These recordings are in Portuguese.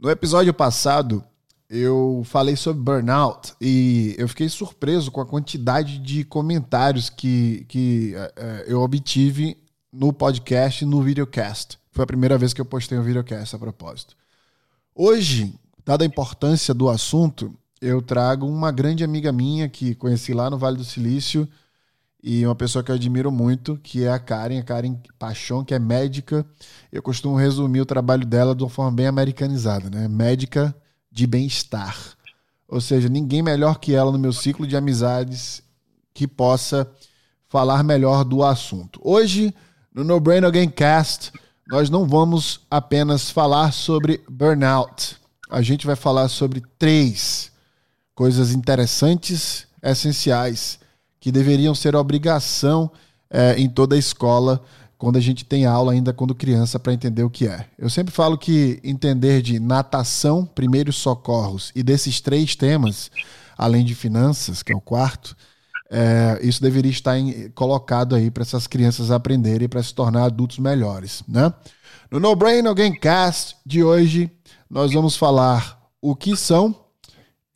No episódio passado, eu falei sobre burnout e eu fiquei surpreso com a quantidade de comentários que, que uh, eu obtive no podcast e no videocast. Foi a primeira vez que eu postei um videocast a propósito. Hoje, dada a importância do assunto, eu trago uma grande amiga minha que conheci lá no Vale do Silício e uma pessoa que eu admiro muito, que é a Karen, a Karen Paixão, que é médica. Eu costumo resumir o trabalho dela de uma forma bem americanizada, né? Médica de bem-estar. Ou seja, ninguém melhor que ela no meu ciclo de amizades que possa falar melhor do assunto. Hoje, no No Brain Again Cast, nós não vamos apenas falar sobre burnout. A gente vai falar sobre três coisas interessantes, essenciais que deveriam ser obrigação é, em toda a escola quando a gente tem aula ainda quando criança para entender o que é. Eu sempre falo que entender de natação, primeiros socorros e desses três temas, além de finanças, que é o quarto, é, isso deveria estar em, colocado aí para essas crianças aprenderem para se tornar adultos melhores, né? No No Brain Alguém Cast de hoje, nós vamos falar o que são,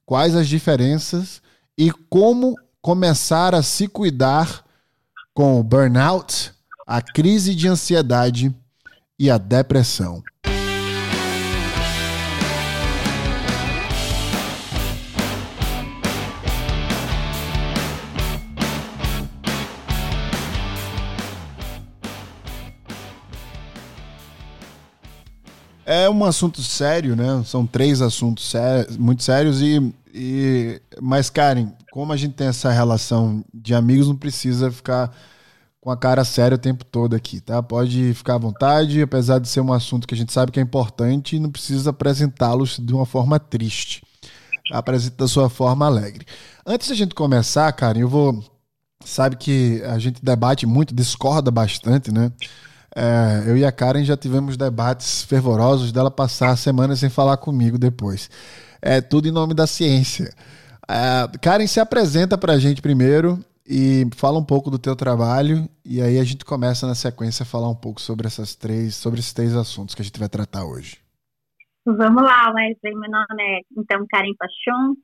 quais as diferenças e como começar a se cuidar com o burnout, a crise de ansiedade e a depressão. É um assunto sério, né? São três assuntos sérios, muito sérios e, e mas Karen, como a gente tem essa relação de amigos, não precisa ficar com a cara séria o tempo todo aqui, tá? Pode ficar à vontade, apesar de ser um assunto que a gente sabe que é importante, não precisa apresentá-los de uma forma triste. Apresenta da sua forma alegre. Antes da gente começar, Karen, eu vou. Sabe que a gente debate muito, discorda bastante, né? É, eu e a Karen já tivemos debates fervorosos dela passar semanas sem falar comigo depois. É tudo em nome da ciência. Uh, Karen, se apresenta para a gente primeiro e fala um pouco do teu trabalho e aí a gente começa na sequência a falar um pouco sobre essas três, sobre esses três assuntos que a gente vai tratar hoje. Vamos lá, Wesley. Meu nome é então Karen Pachon,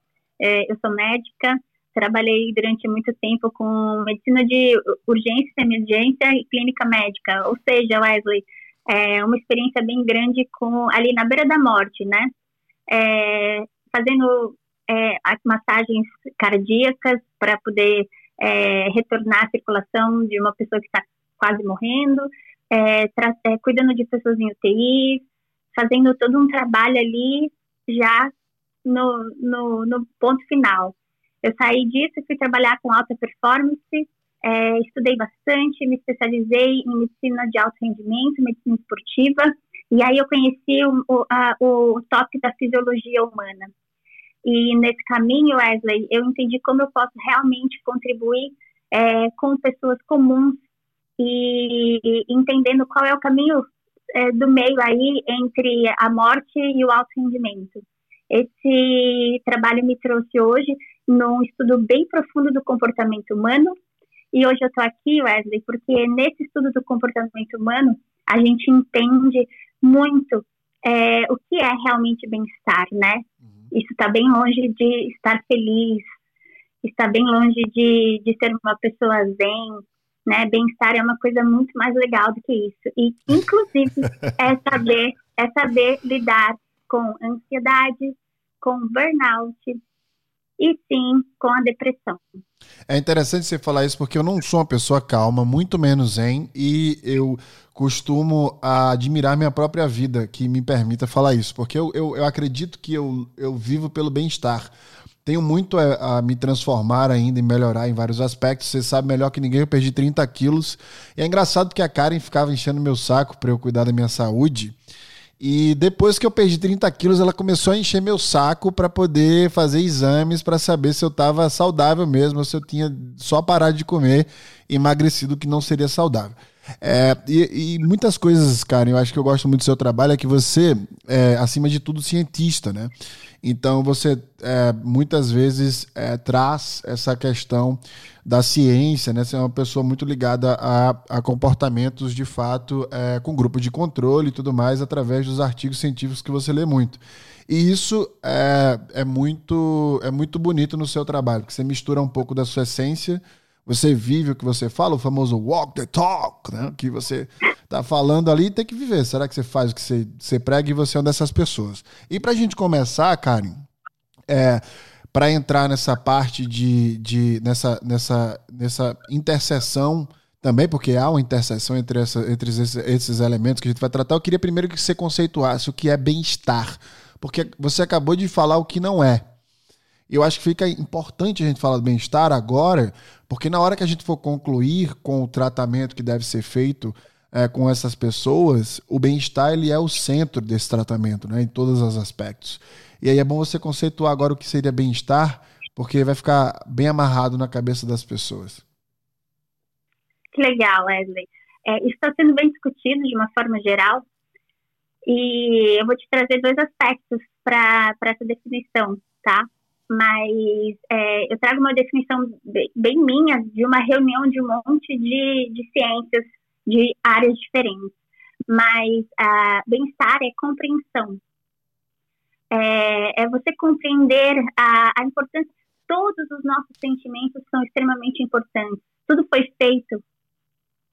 é, eu sou médica, trabalhei durante muito tempo com medicina de urgência, emergência e clínica médica, ou seja, Wesley, é uma experiência bem grande com ali na beira da morte, né? É, fazendo é, as massagens cardíacas para poder é, retornar a circulação de uma pessoa que está quase morrendo, é, é, cuidando de pessoas em UTI, fazendo todo um trabalho ali já no, no, no ponto final. Eu saí disso e fui trabalhar com alta performance, é, estudei bastante, me especializei em medicina de alto rendimento, medicina esportiva, e aí eu conheci o, o, a, o tópico da fisiologia humana. E nesse caminho, Wesley, eu entendi como eu posso realmente contribuir é, com pessoas comuns e, e, entendendo qual é o caminho é, do meio aí entre a morte e o alto rendimento. Esse trabalho me trouxe hoje num estudo bem profundo do comportamento humano. E hoje eu estou aqui, Wesley, porque nesse estudo do comportamento humano a gente entende muito é, o que é realmente bem-estar, né? Isso está bem longe de estar feliz, está bem longe de, de ser uma pessoa zen, né? Bem-estar é uma coisa muito mais legal do que isso. E, inclusive, é saber, é saber lidar com ansiedade, com burnout e sim com a depressão. É interessante você falar isso porque eu não sou uma pessoa calma, muito menos zen, e eu costumo admirar minha própria vida que me permita falar isso, porque eu, eu, eu acredito que eu, eu vivo pelo bem-estar. Tenho muito a, a, me transformar ainda e melhorar em vários aspectos. Você sabe melhor que ninguém, eu perdi 30 quilos. E é engraçado porque a Karen ficava enchendo meu saco para eu cuidar da minha saúde. E depois que eu perdi 30 quilos, ela começou a encher meu saco para poder fazer exames para saber se eu estava saudável mesmo, se eu tinha só parado de comer, emagrecido, que não seria saudável. É, e, e, muitas coisas, cara, eu acho que eu gosto muito do seu trabalho, é que você é, acima de tudo, cientista, né? Então você é, muitas vezes é, traz essa questão da ciência, né? Você é uma pessoa muito ligada a, a comportamentos de fato é, com grupo de controle e tudo mais, através dos artigos científicos que você lê muito. E isso é, é, muito, é muito bonito no seu trabalho, porque você mistura um pouco da sua essência você vive o que você fala, o famoso walk the talk, né? Que você tá falando ali e tem que viver. Será que você faz o que você, você prega e você é uma dessas pessoas? E para a gente começar, Karen, é, para entrar nessa parte de, de nessa, nessa, nessa interseção também, porque há uma interseção entre, essa, entre esses, esses elementos que a gente vai tratar, eu queria primeiro que você conceituasse o que é bem-estar. Porque você acabou de falar o que não é. Eu acho que fica importante a gente falar do bem-estar agora, porque na hora que a gente for concluir com o tratamento que deve ser feito é, com essas pessoas, o bem-estar ele é o centro desse tratamento, né, em todos os aspectos. E aí é bom você conceituar agora o que seria bem-estar, porque vai ficar bem amarrado na cabeça das pessoas. Que legal, Wesley. É, isso está sendo bem discutido de uma forma geral, e eu vou te trazer dois aspectos para essa definição, tá? mas é, eu trago uma definição bem, minha de uma reunião de um monte de, de ciências de áreas diferentes. Mas uh, bem-estar é compreensão. É, é você compreender a, a importância. Todos os nossos sentimentos são extremamente importantes. Tudo foi feito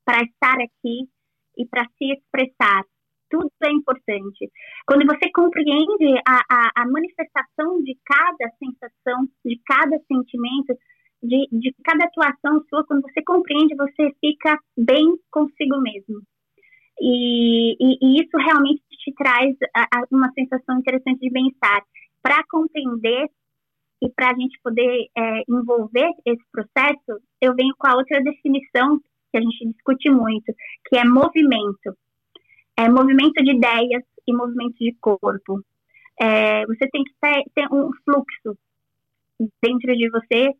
para estar aqui e para se expressar tudo é importante. Quando você compreende a, a, a manifestação de cada sensação, de cada sentimento, de, de cada atuação sua, quando você compreende, você fica bem consigo mesmo. E, e, e isso realmente te traz a, a uma sensação interessante de bem-estar. Para compreender e para a gente poder é, envolver esse processo, eu venho com a outra definição que a gente discute muito, que é movimento é, movimento de ideias e movimento de corpo. É, você tem que ter, ter, um fluxo dentro de você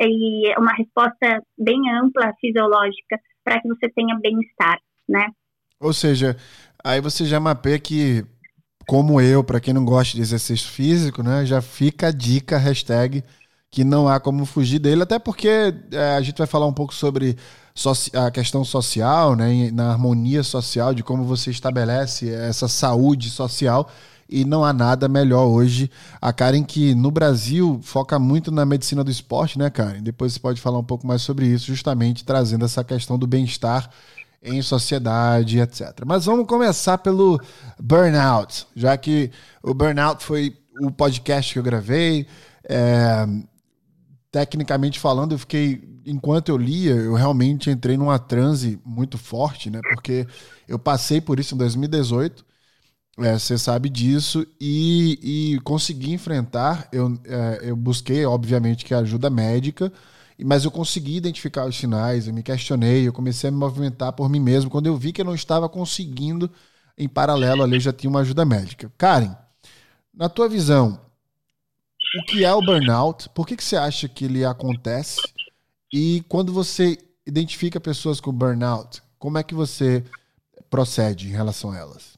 e uma resposta bem ampla, fisiológica, para que você tenha bem-estar, né? Ou seja, aí você já mapeia que, como eu, para quem não gosta de exercício físico, né, já fica a dica, hashtag, que não há como fugir dele, até porque é, a gente vai falar um pouco sobre a questão social, né, na harmonia social, de como você estabelece essa saúde social. E não há nada melhor hoje. A Karen, que no Brasil foca muito na medicina do esporte, né, Karen? Depois você pode falar um pouco mais sobre isso, justamente trazendo essa questão do bem-estar em sociedade, etc. Mas vamos começar pelo burnout, já que o burnout foi o podcast que eu gravei. É, tecnicamente falando, eu fiquei. Enquanto eu lia, eu realmente entrei numa transe muito forte, né? Porque eu passei por isso em 2018. É, você sabe disso e, e consegui enfrentar. Eu, é, eu busquei, obviamente, que ajuda médica, mas eu consegui identificar os sinais. Eu me questionei, eu comecei a me movimentar por mim mesmo. Quando eu vi que eu não estava conseguindo, em paralelo ali, eu já tinha uma ajuda médica. Karen, na tua visão, o que é o burnout, por que, que você acha que ele acontece e quando você identifica pessoas com burnout, como é que você procede em relação a elas?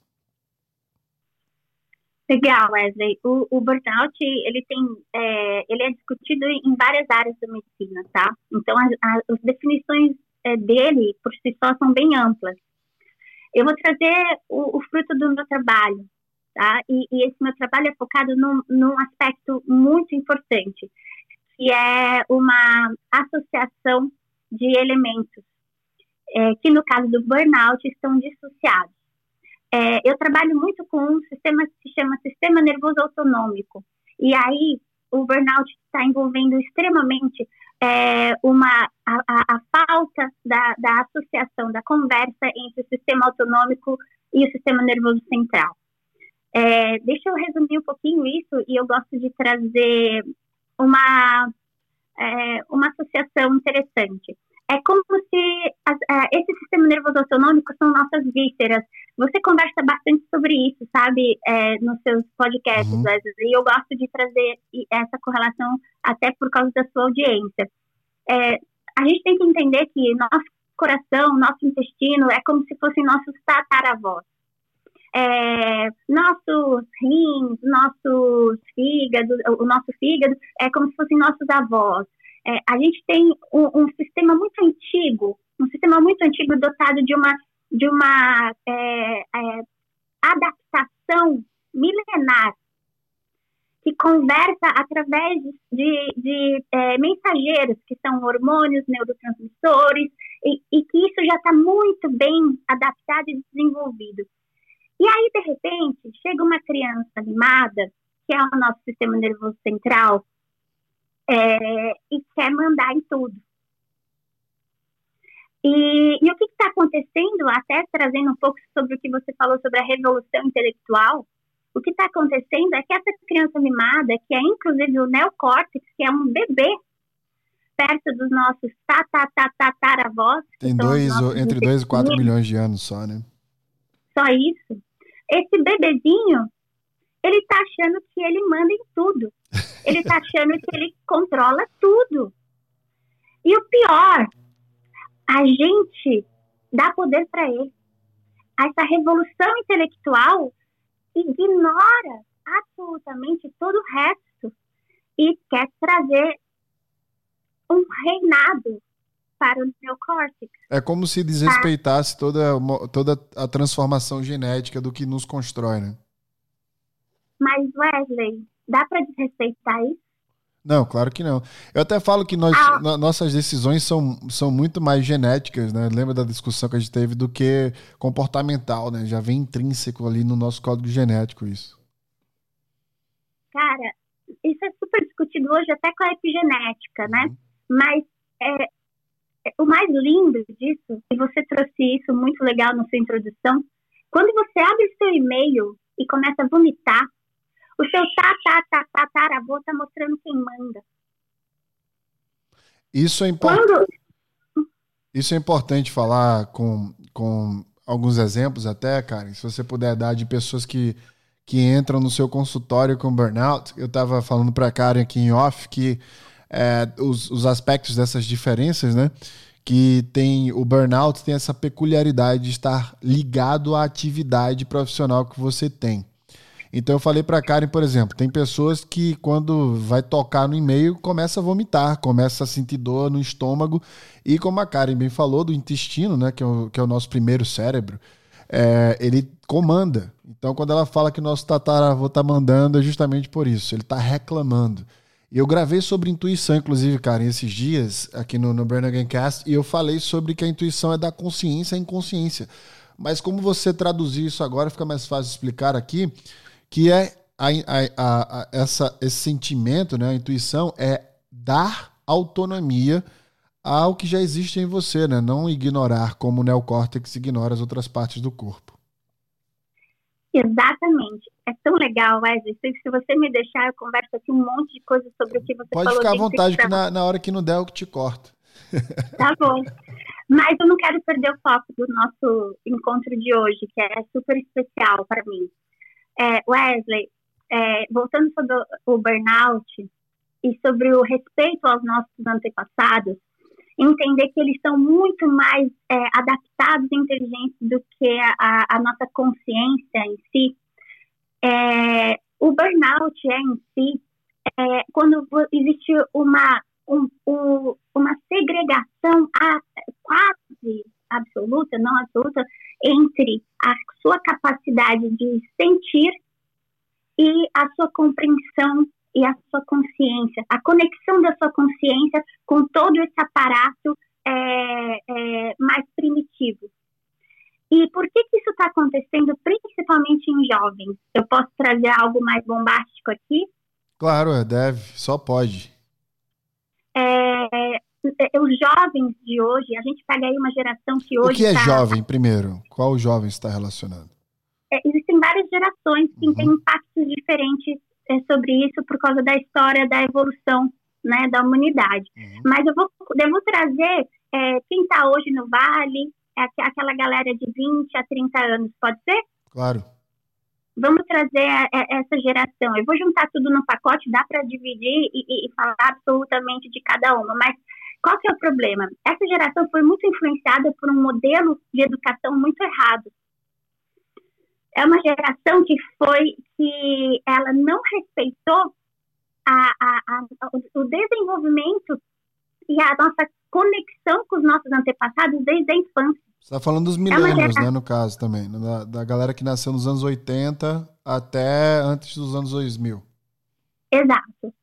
Legal, Wesley. O, o burnout ele tem, é, ele é discutido em várias áreas da medicina, tá? Então as, as definições é, dele por si só são bem amplas. Eu vou trazer o, o fruto do meu trabalho, tá? E, e, esse meu trabalho é focado num, num aspecto muito importante, que é uma associação de elementos, é, que no caso do burnout estão dissociados. É, eu trabalho muito com um sistema que se chama sistema nervoso autonômico, e aí o burnout está envolvendo extremamente é, uma, a, a, a falta da, da associação, da conversa entre o sistema autonômico e o sistema nervoso central. É, deixa eu resumir um pouquinho isso e eu gosto de trazer uma, é, uma associação interessante. É como se as, é, esse sistema nervoso autonômico são nossas vísceras. Você conversa bastante sobre isso, sabe, é, nos seus podcasts, uhum. e eu gosto de trazer essa correlação até por causa da sua audiência. É, a gente tem que entender que nós coração, nosso intestino é como se fossem nossos tataravós. É, nossos rins, nossos fígados, o nosso fígado é como se fossem nossos avós. É, a gente tem um, um, sistema muito antigo, um sistema muito antigo dotado de uma, de uma é, é adaptação milenar que conversa através de, de é, mensageiros, que são hormônios, neurotransmissores, e, e que isso já está muito bem adaptado e desenvolvido. E aí, de repente, chega uma criança animada, que é o nosso sistema nervoso central, é, e quer mandar em tudo. E, e o que está acontecendo, até trazendo um pouco sobre o que você falou sobre a revolução intelectual, o que está acontecendo é que essa criança mimada, que é inclusive o neocórtex, que é um bebê perto dos nossos tataravós. Tem dois, entre 2 e 4 milhões de anos só, né? Só isso. Esse bebezinho, ele está achando que ele manda em tudo. Ele está achando que ele controla tudo. E o pior, a gente dá poder para ele. Essa revolução intelectual ignora absolutamente todo o resto e quer trazer um reinado para o neocórtex. É como se desrespeitasse toda, toda a transformação genética do que nos constrói, né? Mas, Wesley, dá para desrespeitar isso? Não, claro que não. Eu até falo que nós, ah. nossas decisões são, são muito mais genéticas, né? Lembra da discussão que a gente teve do que comportamental, né? Já vem intrínseco ali no nosso código genético isso. Cara, isso é super discutido hoje até com a epigenética, né? Uhum. Mas é, o mais lindo disso, e você trouxe isso muito legal na sua introdução, quando você abre seu e-mail e começa a vomitar, o seu tataravô está mostrando quem manda. Isso é importante. Quando... Isso é importante falar com, com alguns exemplos até, Karen, se você puder dar de pessoas que, que entram no seu consultório com burnout. Eu estava falando para a Karen aqui em off que é, os, os aspectos dessas diferenças, né? Que tem o burnout tem essa peculiaridade de estar ligado à atividade profissional que você tem. Então eu falei para Karen, por exemplo, tem pessoas que quando vai tocar no e-mail começa a vomitar, começa a sentir dor no estômago e como a Karen bem falou do intestino, né, que é o, que é o nosso primeiro cérebro, é, ele comanda. Então quando ela fala que o nosso tataravô tá mandando é justamente por isso, ele está reclamando. E eu gravei sobre intuição, inclusive, Karen, esses dias aqui no, no Burn Cast e eu falei sobre que a intuição é da consciência à inconsciência. Mas como você traduzir isso agora, fica mais fácil explicar aqui que é a, a, a, essa, esse sentimento, né, a intuição, é dar autonomia ao que já existe em você, né? não ignorar como o neocórtex ignora as outras partes do corpo. Exatamente. É tão legal, Wesley. Se você me deixar, eu converso aqui um monte de coisas sobre o que você Pode falou. Pode ficar à vontade, que na, na hora que não der, eu te corto. Tá bom. Mas eu não quero perder o foco do nosso encontro de hoje, que é super especial para mim. É, Wesley, é, voltando sobre o burnout e sobre o respeito aos nossos antepassados, entender que eles são muito mais é, adaptados e inteligentes do que a, a nossa consciência em si. É, o burnout é em si é, quando existe uma, um, um, uma segregação a, quase absoluta, não absoluta, entre a sua capacidade de sentir e a sua compreensão e a sua consciência, a conexão da sua consciência com todo esse aparato é, é, mais primitivo. E por que, que isso está acontecendo principalmente em jovens? Eu posso trazer algo mais bombástico aqui? Claro, é, deve, só pode. É, é, os jovens de hoje, a gente pega aí uma geração que hoje. O que é tá... jovem, primeiro? Qual jovem está relacionado? É, existem várias gerações que uhum. têm impactos diferentes é, sobre isso por causa da história da evolução né, da humanidade. Uhum. Mas eu vou, eu vou trazer é, quem está hoje no Vale, é aquela galera de 20 a 30 anos, pode ser? Claro. Vamos trazer a, a, essa geração. Eu vou juntar tudo no pacote, dá para dividir e, e, e falar absolutamente de cada uma, mas Qual que é o problema? Essa geração foi muito influenciada por um modelo de educação muito errado. É uma geração que foi que ela não respeitou a, a, a, o desenvolvimento e a nossa conexão com os nossos antepassados desde a infância. Você está falando dos é milênios, é né, no caso também, né, da, da galera que nasceu nos anos 80 até antes dos anos 2000. Exato.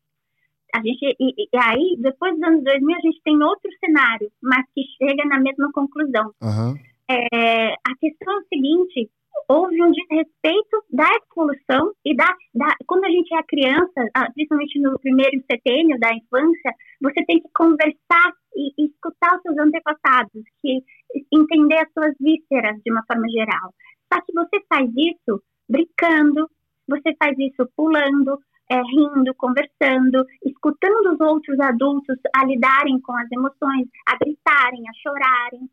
A gente, e, e, aí, depois dos anos 2000, a gente tem outro cenário, mas que chega na mesma conclusão. Uhum. É, a questão é o seguinte, houve um desrespeito da evolução e da, da, quando a gente é criança, ah, principalmente no primeiro setênio da infância, você tem que conversar e, e escutar os seus antepassados, que entender as suas vísceras de uma forma geral. Só que você faz isso brincando, você faz isso pulando, é, rindo, conversando, escutando os outros adultos a lidarem com as emoções, a gritarem, a chorarem.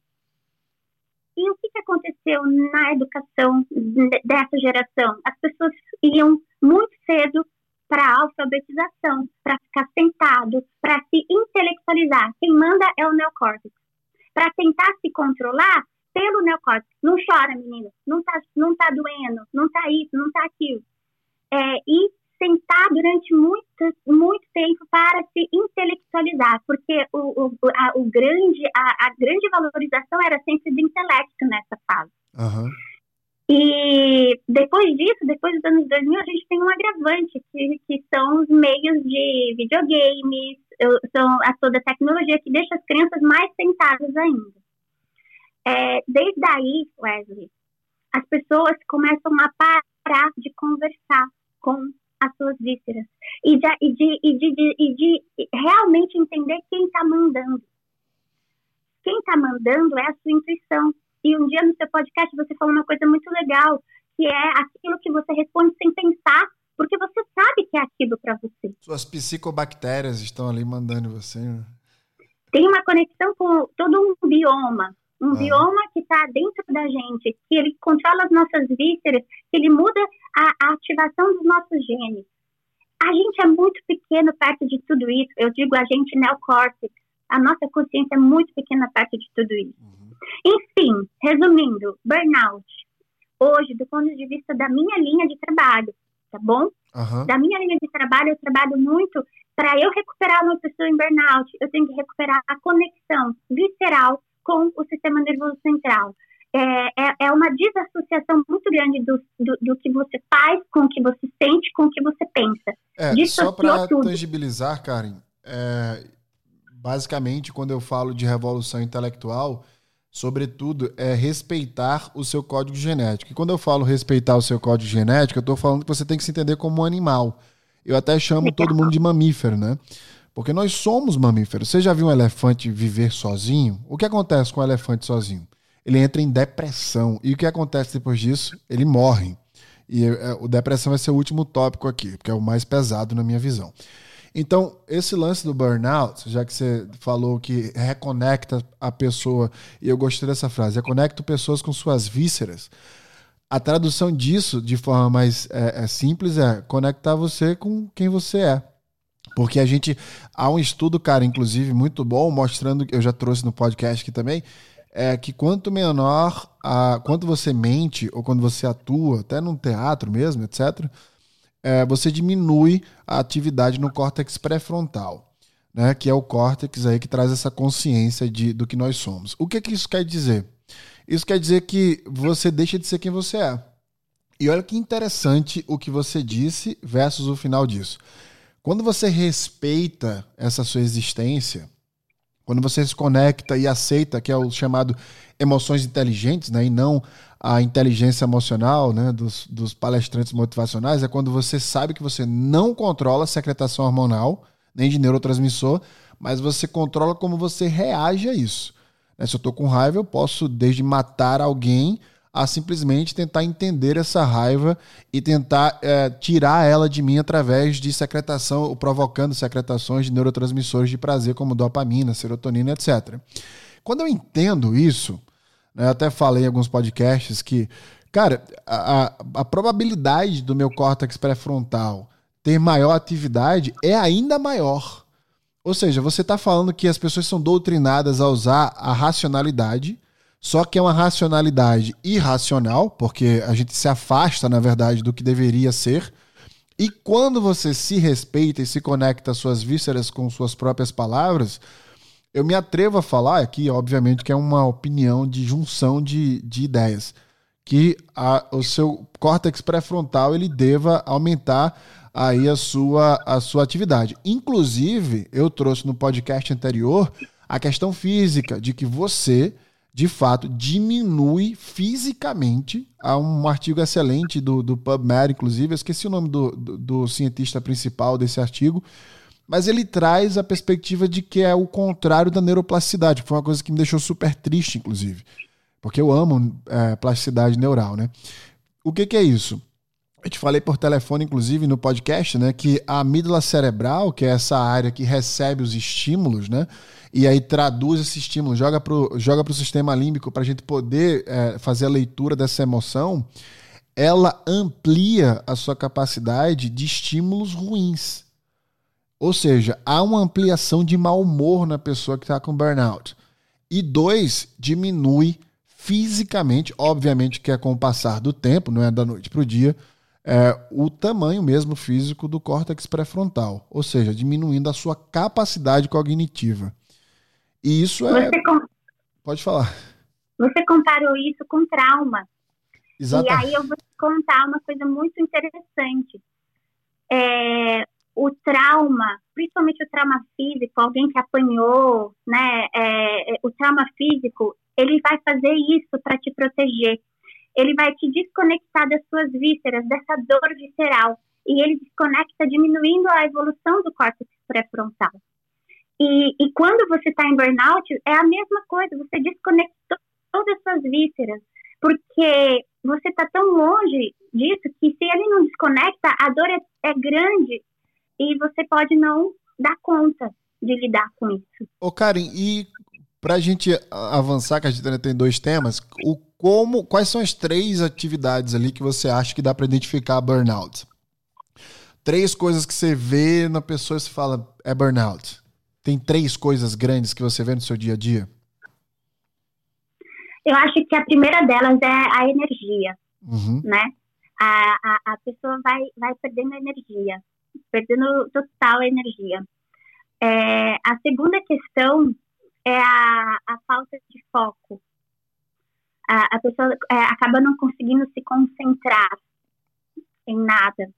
E o que, que aconteceu na educação dessa geração? As pessoas iam muito cedo para a alfabetização, para ficar sentado, para se intelectualizar. Quem manda é o neocórtex. Para tentar se controlar pelo neocórtex. Não chora, menino. Não tá, não tá doendo. Não tá isso, não tá aquilo. É, e sentar durante muito, muito tempo para se intelectualizar, porque o, o, a, o grande, a, a, grande valorização era sempre do intelecto nessa fase. Uhum. E depois disso, depois dos anos 2000, a gente tem um agravante, que, que são os meios de videogames, são a toda a tecnologia que deixa as crianças mais sentadas ainda. É, desde aí, Wesley, as pessoas começam a parar de conversar com as suas vísceras e de, e de, e de, e de realmente entender quem está mandando. Quem está mandando é a sua intuição. E um dia no seu podcast você falou uma coisa muito legal, que é aquilo que você responde sem pensar, porque você sabe que é aquilo para você. Suas psicobactérias estão ali mandando você. Né? Tem uma conexão com todo um bioma, um ah. bioma que está dentro da gente, que ele controla as nossas vísceras, que ele muda a, a, ativação dos nossos genes. A gente é muito pequeno perto de tudo isso. Eu digo a gente neocórtex. A nossa consciência é muito pequena perto de tudo isso. Uhum. Enfim, resumindo, burnout. Hoje, do ponto de vista da minha linha de trabalho, tá bom? Uhum. Da minha linha de trabalho, eu trabalho muito para eu recuperar uma pessoa em burnout. Eu tenho que recuperar a conexão visceral com o sistema nervoso central. É, é, é uma desassociação muito grande do, do, do, que você faz com o que você sente, com o que você pensa. É, só para tangibilizar, Karen, é, basicamente, quando eu falo de revolução intelectual, sobretudo, é respeitar o seu código genético. E quando eu falo respeitar o seu código genético, eu estou falando que você tem que se entender como um animal. Eu até chamo todo mundo de mamífero, né? Porque nós somos mamíferos. Você já viu um elefante viver sozinho? O que acontece com o elefante sozinho? Ele entra em depressão. E o que acontece depois disso? Ele morre. E é, o depressão vai ser o último tópico aqui, porque é o mais pesado na minha visão. Então, esse lance do burnout, já que você falou que reconecta a pessoa, e eu gostei dessa frase, reconecta pessoas com suas vísceras. A tradução disso, de forma mais é, é simples, é conectar você com quem você é. Porque a gente. Há um estudo, cara, inclusive, muito bom, mostrando, eu já trouxe no podcast aqui também, é que quanto menor, a, quanto você mente, ou quando você atua, até num teatro mesmo, etc., é, você diminui a atividade no córtex pré-frontal, né, que é o córtex aí que traz essa consciência de, do que nós somos. O que, que isso quer dizer? Isso quer dizer que você deixa de ser quem você é. E olha que interessante o que você disse versus o final disso. Quando você respeita essa sua existência, quando você se conecta e aceita, que é o chamado emoções inteligentes, né, e não a inteligência emocional né, dos, dos palestrantes motivacionais, é quando você sabe que você não controla a secretação hormonal, nem de neurotransmissor, mas você controla como você reage a isso. Né, se eu estou com raiva, eu posso desde matar alguém a simplesmente tentar entender essa raiva e tentar é, tirar ela de mim através de secretação, ou provocando secretações de neurotransmissores de prazer, como dopamina, serotonina, etc. Quando eu entendo isso, né, eu até falei em alguns podcasts que, cara, a, a, probabilidade do meu córtex pré-frontal ter maior atividade é ainda maior. Ou seja, você está falando que as pessoas são doutrinadas a usar a racionalidade, só que é uma racionalidade irracional, porque a gente se afasta, na verdade, do que deveria ser. E quando você se respeita e se conecta às suas vísceras com suas próprias palavras, eu me atrevo a falar aqui, obviamente, que é uma opinião de junção de, de ideias, que a, o seu córtex pré-frontal ele deva aumentar aí a sua, a sua atividade. Inclusive, eu trouxe no podcast anterior a questão física, de que você, de fato, diminui fisicamente. Há um artigo excelente do, do PubMed, inclusive, eu esqueci o nome do, do, do cientista principal desse artigo, mas ele traz a perspectiva de que é o contrário da neuroplasticidade, que foi uma coisa que me deixou super triste, inclusive. Porque eu amo é, plasticidade neural, né? O que, que é isso? Eu te falei por telefone, inclusive, no podcast, né, que a amígdala cerebral, que é essa área que recebe os estímulos, né, e aí traduz esse estímulo, joga para o joga pro sistema límbico para a gente poder é, fazer a leitura dessa emoção, ela amplia a sua capacidade de estímulos ruins. Ou seja, há uma ampliação de mau humor na pessoa que está com burnout. E dois, diminui fisicamente, obviamente que é com o passar do tempo, não é da noite para o dia, é, o tamanho mesmo físico do córtex pré-frontal, ou seja, diminuindo a sua capacidade cognitiva. E isso é. Com... Pode falar. Você comparou isso com trauma. Exatamente. E aí eu vou te contar uma coisa muito interessante. É, o trauma, principalmente o trauma físico, alguém que apanhou, né? É, o trauma físico, ele vai fazer isso para te proteger ele vai te desconectar das suas vísceras, dessa dor visceral, e ele desconecta diminuindo a evolução do córtex pré-frontal. E, e, quando você está em burnout, é a mesma coisa, você desconectou todas as suas vísceras, porque você está tão longe disso que se ele não desconecta, a dor é, é grande e você pode não dar conta de lidar com isso. Ô Karen, e para a gente avançar, que a gente ainda tem dois temas, o como, quais são as três atividades ali que você acha que dá para identificar burnout? Três coisas que você vê na pessoa e você fala é burnout. Tem três coisas grandes que você vê no seu dia a dia? Eu acho que a primeira delas é a energia, uhum. né? A, a, a, pessoa vai, vai perdendo energia, perdendo total energia. É, a segunda questão é a, a falta de foco, a, a pessoa é, acaba não conseguindo se concentrar em nada.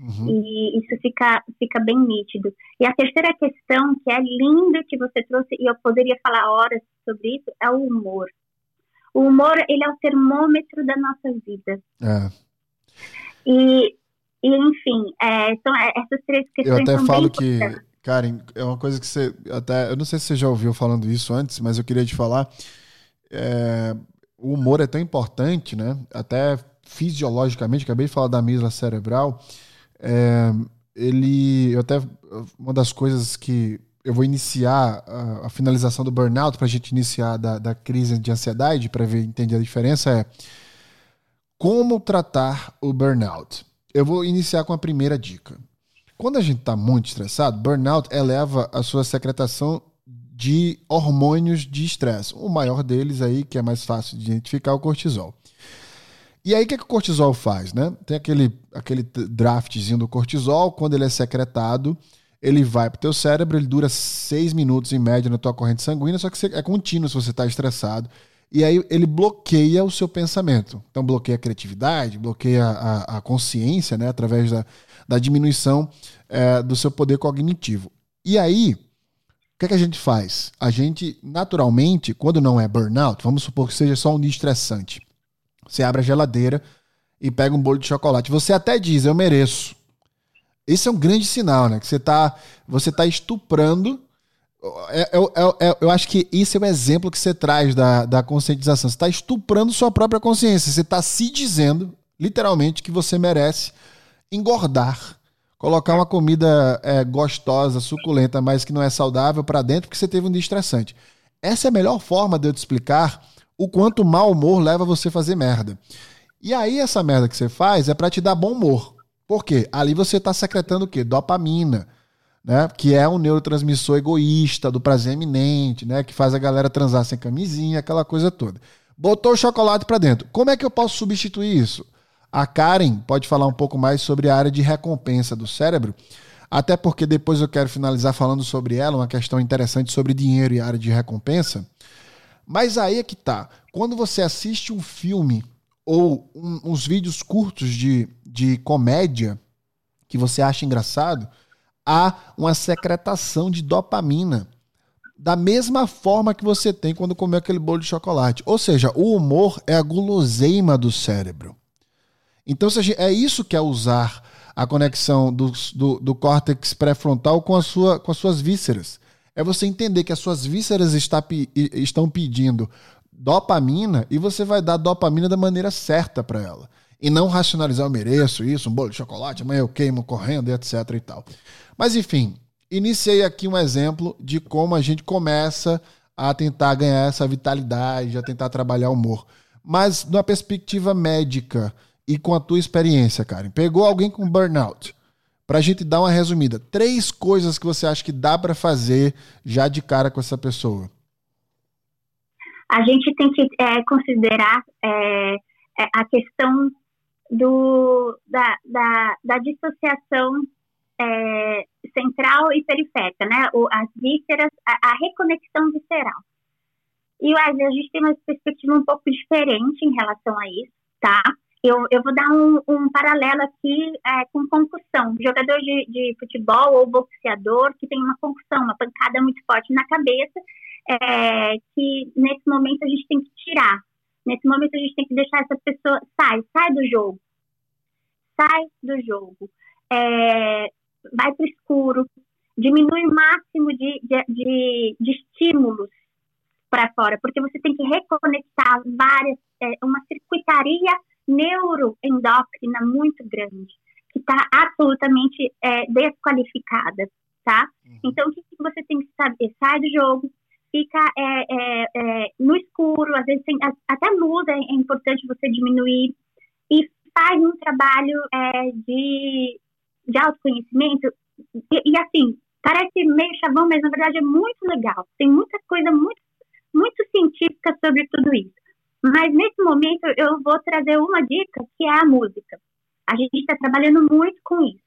Uhum. E isso fica, fica bem nítido. E a terceira questão, que é linda que você trouxe, e eu poderia falar horas sobre isso, é o humor. O humor, ele é o termômetro da nossa vida. É. E, e enfim, é, são é, essas três questões. Eu até falo que, Karen, é uma coisa que você até. Eu não sei se você já ouviu falando isso antes, mas eu queria te falar. É, o humor é tão importante, né? Até fisiologicamente, acabei de falar da amígdala cerebral. É, ele, eu até uma das coisas que eu vou iniciar a, a finalização do burnout para a gente iniciar da, da crise de ansiedade para ver entender a diferença é como tratar o burnout. Eu vou iniciar com a primeira dica. Quando a gente está muito estressado, burnout eleva a sua secretação de hormônios de estresse. O maior deles aí, que é mais fácil de identificar, é o cortisol. E aí, o que, é que o cortisol faz? Né? Tem aquele, aquele draftzinho do cortisol, quando ele é secretado, ele vai para o teu cérebro, ele dura seis minutos em média na tua corrente sanguínea, só que é contínuo se você está estressado. E aí ele bloqueia o seu pensamento. Então bloqueia a criatividade, bloqueia a, a consciência, né? Através da, da diminuição é, do seu poder cognitivo. E aí, que, é que a gente faz? A gente, naturalmente, quando não é burnout, vamos supor que seja só um dia estressante. Você abre a geladeira e pega um bolo de chocolate. Você até diz, eu mereço. Esse é um grande sinal, né? Que você está você tá estuprando. É, é, é, eu acho que esse é o exemplo que você traz da, da conscientização. Você está estuprando sua própria consciência. Você está se dizendo, literalmente, que você merece engordar colocar uma comida é, gostosa, suculenta, mas que não é saudável para dentro porque você teve um dia estressante. Essa é a melhor forma de eu te explicar o quanto o mau humor leva você a fazer merda. E aí essa merda que você faz é para te dar bom humor. Por quê? Ali você está secretando o quê? Dopamina. né? Que é um neurotransmissor egoísta, do prazer eminente, né? Que faz a galera transar sem camisinha, aquela coisa toda. Botou o chocolate para dentro. Como é que eu posso substituir isso? A Karen pode falar um pouco mais sobre a área de recompensa do cérebro, até porque depois eu quero finalizar falando sobre ela, uma questão interessante sobre dinheiro e área de recompensa. Mas aí é que tá. Quando você assiste um filme ou um, uns vídeos curtos de, de comédia que você acha engraçado, há uma secretação de dopamina. Da mesma forma que você tem quando comeu aquele bolo de chocolate. Ou seja, o humor é a guloseima do cérebro. Então, é isso que é usar a conexão do, do, do córtex pré-frontal com, sua, com as suas vísceras. É você entender que as suas vísceras está, estão pedindo dopamina e você vai dar dopamina da maneira certa para ela. E não racionalizar, eu mereço isso, um bolo de chocolate, amanhã eu queimo correndo, etc e tal. Mas enfim, iniciei aqui um exemplo de como a gente começa a tentar ganhar essa vitalidade, a tentar trabalhar o humor. Mas numa perspectiva médica e com a tua experiência, Karen, pegou alguém com burnout, para a gente dar uma resumida, três coisas que você acha que dá para fazer já de cara com essa pessoa. A gente tem que é, considerar é, é a questão do, da, da, da dissociação é, central e periférica, né? O, as vísceras, a, a, reconexão visceral. E a gente tem uma perspectiva um pouco diferente em relação a isso, tá? Eu, eu vou dar um, um paralelo aqui é, com concussão. Jogador de, de, futebol ou boxeador que tem uma concussão, uma pancada muito forte na cabeça, é, que nesse momento a gente tem que tirar. Nesse momento a gente tem que deixar essa pessoa, sai, sai do jogo. Sai do jogo. É, vai para o escuro, diminui o máximo de, de, de, de estímulos para fora, porque você tem que reconectar várias, é, uma circuitaria neuroendócrina muito grande, que está absolutamente é, desqualificada, tá? Uhum. Então, o que, que, você tem que saber? Sai do jogo, fica é, é, é no escuro, às vezes tem, até luz é, é, importante você diminuir, e faz um trabalho é, de de autoconhecimento, e, e, assim, parece meio chavão, mas na verdade é muito legal. Tem muita coisa muito, muito científica sobre tudo isso. Mas nesse momento eu vou trazer uma dica que é a música. A gente está trabalhando muito com isso.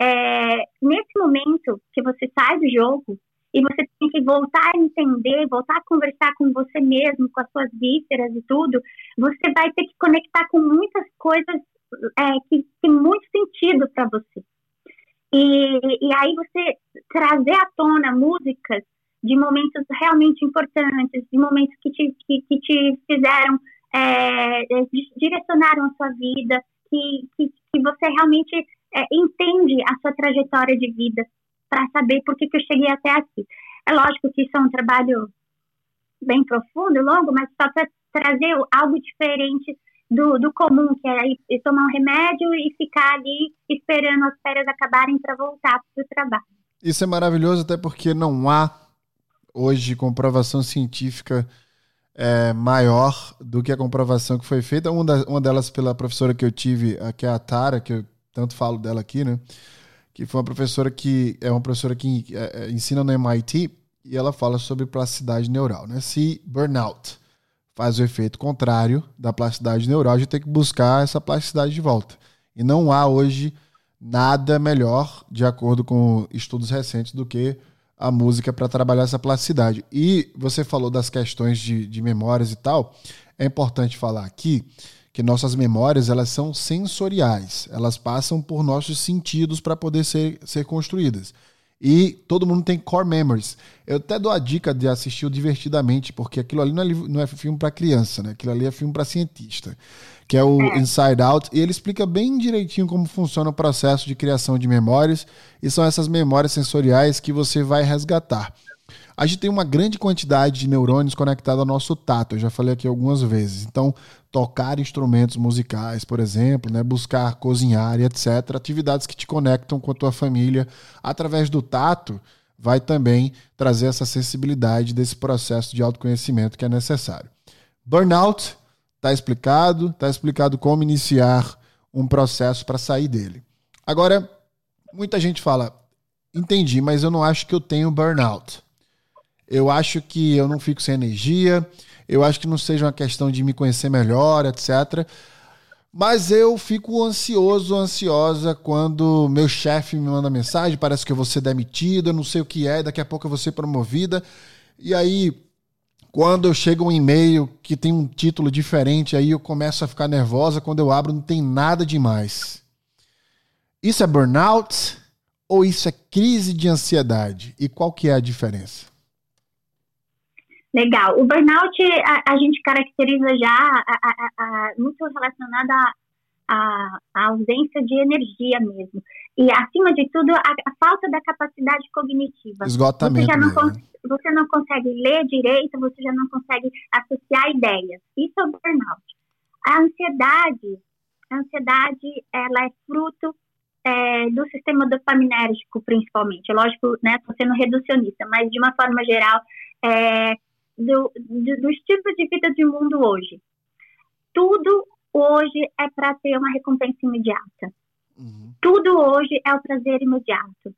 É, nesse momento que você sai do jogo e você tem que voltar a entender, voltar a conversar com você mesmo, com as suas vísceras e tudo, você vai ter que conectar com muitas coisas é, que tem muito sentido para você. E, e aí você trazer à tona músicas de momentos realmente importantes, de momentos que te, que, que te fizeram, é, é direcionaram a sua vida, que, que, que você realmente é, entende a sua trajetória de vida para saber por que, que eu cheguei até aqui. É lógico que isso é um trabalho bem profundo, longo, mas só para trazer algo diferente do, do comum, que é ir, tomar um remédio e ficar ali esperando as férias acabarem para voltar para o trabalho. Isso é maravilhoso, até porque não há hoje comprovação científica é, maior do que a comprovação que foi feita. Uma, da, uma delas pela professora que eu tive, que é a Tara, que eu tanto falo dela aqui, né? Que foi uma professora que é uma professora que é, é ensina no MIT e ela fala sobre plasticidade neural, né? Se burnout faz o efeito contrário da plasticidade neural, a gente tem que buscar essa plasticidade de volta. E não há hoje nada melhor, de acordo com estudos recentes, do que a música para trabalhar essa plasticidade. E você falou das questões de, de memórias e tal. É importante falar aqui que nossas memórias elas são sensoriais, elas passam por nossos sentidos para poder ser, ser construídas. E todo mundo tem core memories. Eu até dou a dica de assistir o divertidamente, porque aquilo ali não é, não é filme para criança, né? Aquilo ali é filme para cientista, que é o é. Inside Out. E ele explica bem direitinho como funciona o processo de criação de memórias. E são essas memórias sensoriais que você vai resgatar. A gente tem uma grande quantidade de neurônios conectados ao nosso tato, eu já falei aqui algumas vezes. Então, tocar instrumentos musicais, por exemplo, né, buscar cozinhar e etc. Atividades que te conectam com a tua família através do tato vai também trazer essa sensibilidade desse processo de autoconhecimento que é necessário. Burnout, está explicado, está explicado como iniciar um processo para sair dele. Agora, muita gente fala, entendi, mas eu não acho que eu tenho burnout. Eu acho que eu não fico sem energia, eu acho que não seja uma questão de me conhecer melhor, etc. Mas eu fico ansioso, ansiosa quando meu chefe me manda mensagem, parece que eu vou ser demitida, eu não sei o que é, daqui a pouco eu vou ser promovida. E aí, quando eu chego um e-mail que tem um título diferente, aí eu começo a ficar nervosa, quando eu abro não tem nada demais. Isso é burnout ou isso é crise de ansiedade? E qual que é a diferença? Legal. O burnout a, a gente caracteriza já a, a, muito relacionada à ausência de energia mesmo. E, acima de tudo, a, falta da capacidade cognitiva. Esgotamento. Você, já não mesmo, né? você não consegue ler direito, você já não consegue associar ideias. Isso é o burnout. A ansiedade, a ansiedade, ela é fruto é, do sistema dopaminérgico, principalmente. Lógico, né, estou sendo reducionista, mas de uma forma geral, é, do, do, do estilo de vida do mundo hoje. Tudo hoje é para ter uma recompensa imediata. Uhum. Tudo hoje é o prazer imediato.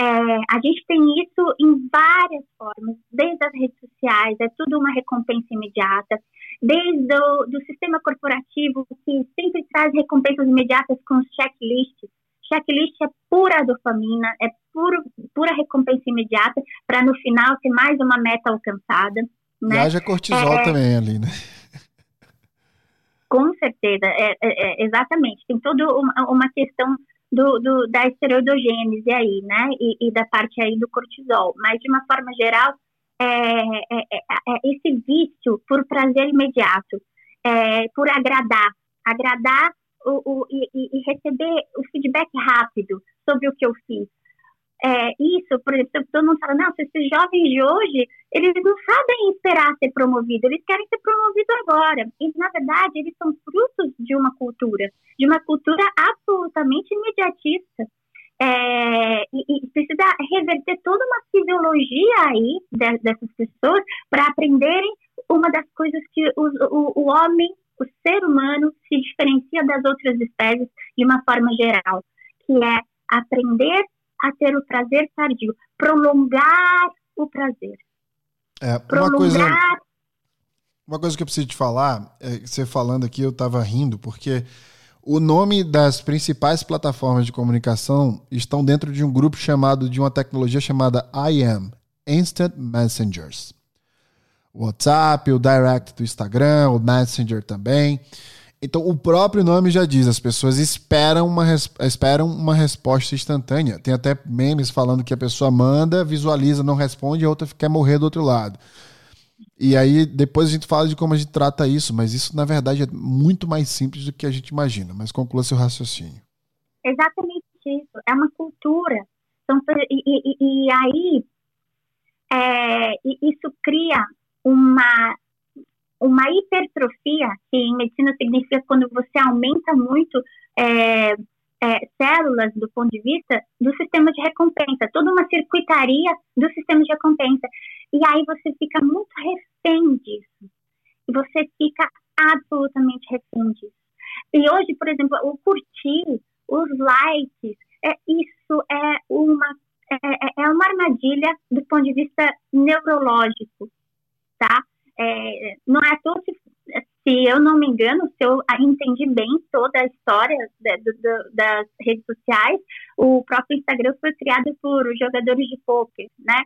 É, a gente tem isso em várias formas, desde as redes sociais, é tudo uma recompensa imediata, desde o do sistema corporativo, que sempre traz recompensas imediatas com os checklists. Checklist é pura dopamina, é puro, pura recompensa imediata, para no final ter mais uma meta alcançada. Né? E haja cortisol é, também ali, né? Com certeza, é, é, é exatamente. Tem toda uma, questão do, do, da esteroidogênese aí, né? E, e, da parte aí do cortisol. Mas, de uma forma geral, é, é, é, é esse vício por prazer imediato, por agradar, agradar o, o e, e, receber o feedback rápido sobre o que eu fiz é, isso, por exemplo, todo mundo fala, não, esses jovens de hoje, eles não sabem esperar ser promovido, eles querem ser promovido agora. E, na verdade, eles são frutos de uma cultura, de uma cultura absolutamente imediatista. É, e, e, precisa reverter toda uma fisiologia aí de, dessas pessoas para aprenderem uma das coisas que o, o, o homem, o ser humano, se diferencia das outras espécies de uma forma geral, que é aprender a ter o prazer tardio, prolongar o prazer. É, prolongar... uma coisa, uma coisa que eu preciso te falar, é, você falando aqui, eu estava rindo, porque o nome das principais plataformas de comunicação estão dentro de um grupo chamado de uma tecnologia chamada IM, Instant Messengers. O WhatsApp, o Direct do Instagram, o Messenger também. Então, o próprio nome já diz, as pessoas esperam uma, esperam uma resposta instantânea. Tem até memes falando que a pessoa manda, visualiza, não responde, e a outra quer morrer do outro lado. E aí, depois a gente fala de como a gente trata isso, mas isso, na verdade, é muito mais simples do que a gente imagina. Mas conclua seu raciocínio. Exatamente isso. É uma cultura. Então, e, e, e aí, é, isso cria uma uma hipertrofia, que em medicina significa quando você aumenta muito é, é, células do ponto de vista do sistema de recompensa, toda uma circuitaria do sistema de recompensa. E aí você fica muito refém disso. E você fica absolutamente refém disso. E hoje, por exemplo, o curtir, os likes, é, isso é uma, é, é, é uma armadilha do ponto de vista neurológico, tá? É, não é tudo se eu não me engano, se eu entendi bem toda a história das redes sociais, o próprio Instagram foi criado por jogadores de poker, né?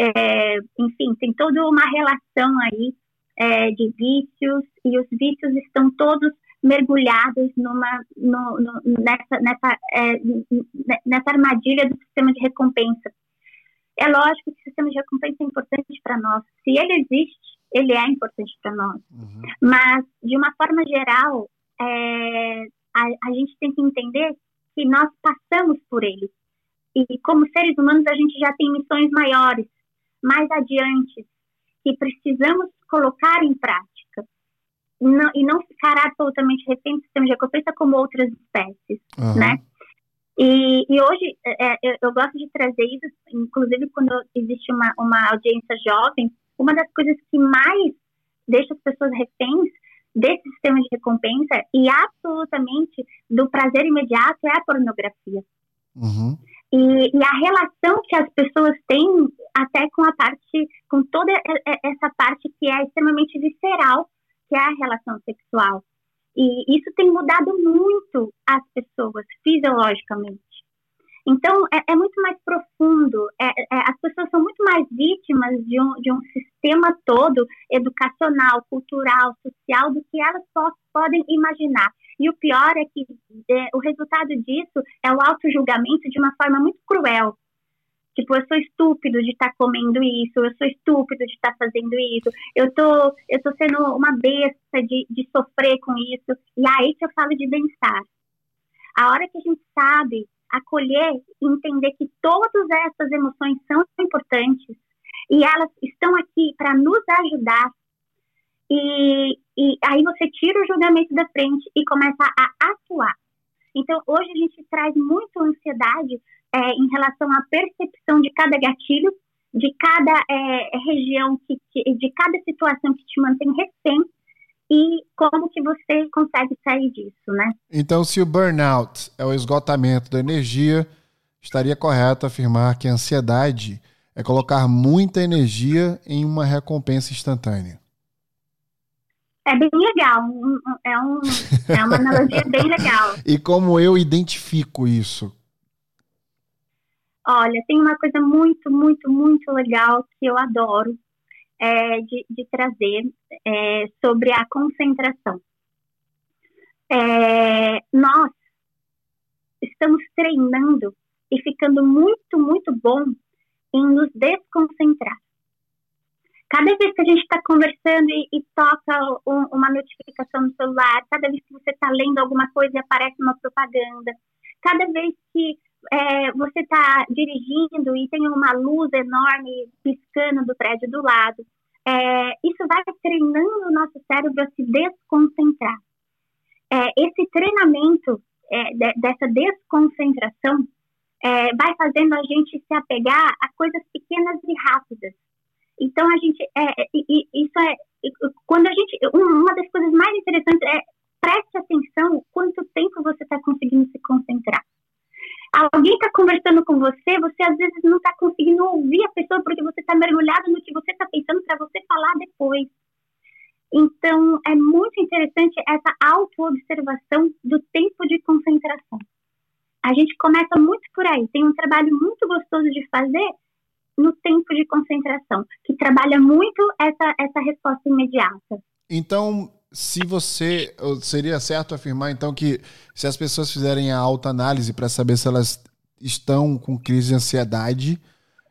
É, enfim, tem toda uma relação aí é, de vícios e os vícios estão todos mergulhados numa no, no, nessa nessa é, nessa armadilha do sistema de recompensa. É lógico que o sistema de recompensa é importante para nós. Se ele existe, ele é importante para nós. Uhum. Mas, de uma forma geral, é, a, a gente tem que entender que nós passamos por ele. E, como seres humanos, a gente já tem missões maiores, mais adiante, que precisamos colocar em prática. Não, e não ficar absolutamente refém do sistema de recompensa como outras espécies, uhum. né? E, e hoje é, eu, eu, gosto de trazer isso, inclusive quando existe uma, uma audiência jovem, uma das coisas que mais deixa as pessoas reféns desse sistema de recompensa e absolutamente do prazer imediato é a pornografia. Uhum. E, e, a relação que as pessoas têm até com a parte, com toda essa parte que é extremamente visceral, que é a relação sexual. E isso tem mudado muito as pessoas fisiologicamente. Então, é, é muito mais profundo. É, é, as pessoas são muito mais vítimas de um, de um sistema todo, educacional, cultural, social, do que elas podem imaginar. E o pior é que é, o resultado disso é o auto-julgamento de uma forma muito cruel. Tipo, eu sou estúpido de estar tá comendo isso, eu sou estúpido de estar tá fazendo isso, eu tô, eu tô sendo uma besta de, de sofrer com isso. E aí que eu falo de bem-estar. A hora que a gente sabe acolher e entender que todas essas emoções são importantes e elas estão aqui para nos ajudar. E, e aí você tira o julgamento da frente e começa a atuar. Então, hoje a gente traz muito ansiedade é, em relação à percepção de cada gatilho, de cada é, região, que, de cada situação que te mantém refém e como que você consegue sair disso, né? Então, se o burnout é o esgotamento da energia, estaria correto afirmar que a ansiedade é colocar muita energia em uma recompensa instantânea. É bem legal, é, um, é uma analogia bem legal. E como eu identifico isso? Olha, tem uma coisa muito, muito, muito legal que eu adoro, é, de, de, trazer é, sobre a concentração. É, nós estamos treinando e ficando muito, muito bom em nos desconcentrar. Cada vez que a gente está conversando e, e toca um, uma notificação no celular, cada vez que você está lendo alguma coisa e aparece uma propaganda, cada vez que é, você está dirigindo e tem uma luz enorme piscando do prédio do lado, é, isso vai treinando o nosso cérebro a se desconcentrar. É, esse treinamento é, de, dessa desconcentração é, vai fazendo a gente se apegar a coisas pequenas e rápidas. Então a gente, é, isso é quando a gente, uma das coisas mais interessantes é preste atenção quanto tempo você está conseguindo se concentrar alguém está conversando com você, você às vezes não está conseguindo ouvir a pessoa porque você está mergulhado no que você está pensando para você falar depois. Então, é muito interessante essa auto-observação do tempo de concentração. A gente começa muito por aí. Tem um trabalho muito gostoso de fazer no tempo de concentração, que trabalha muito essa, essa resposta imediata. Então, se você. Seria certo afirmar, então, que se as pessoas fizerem a autoanálise para saber se elas estão com crise de ansiedade,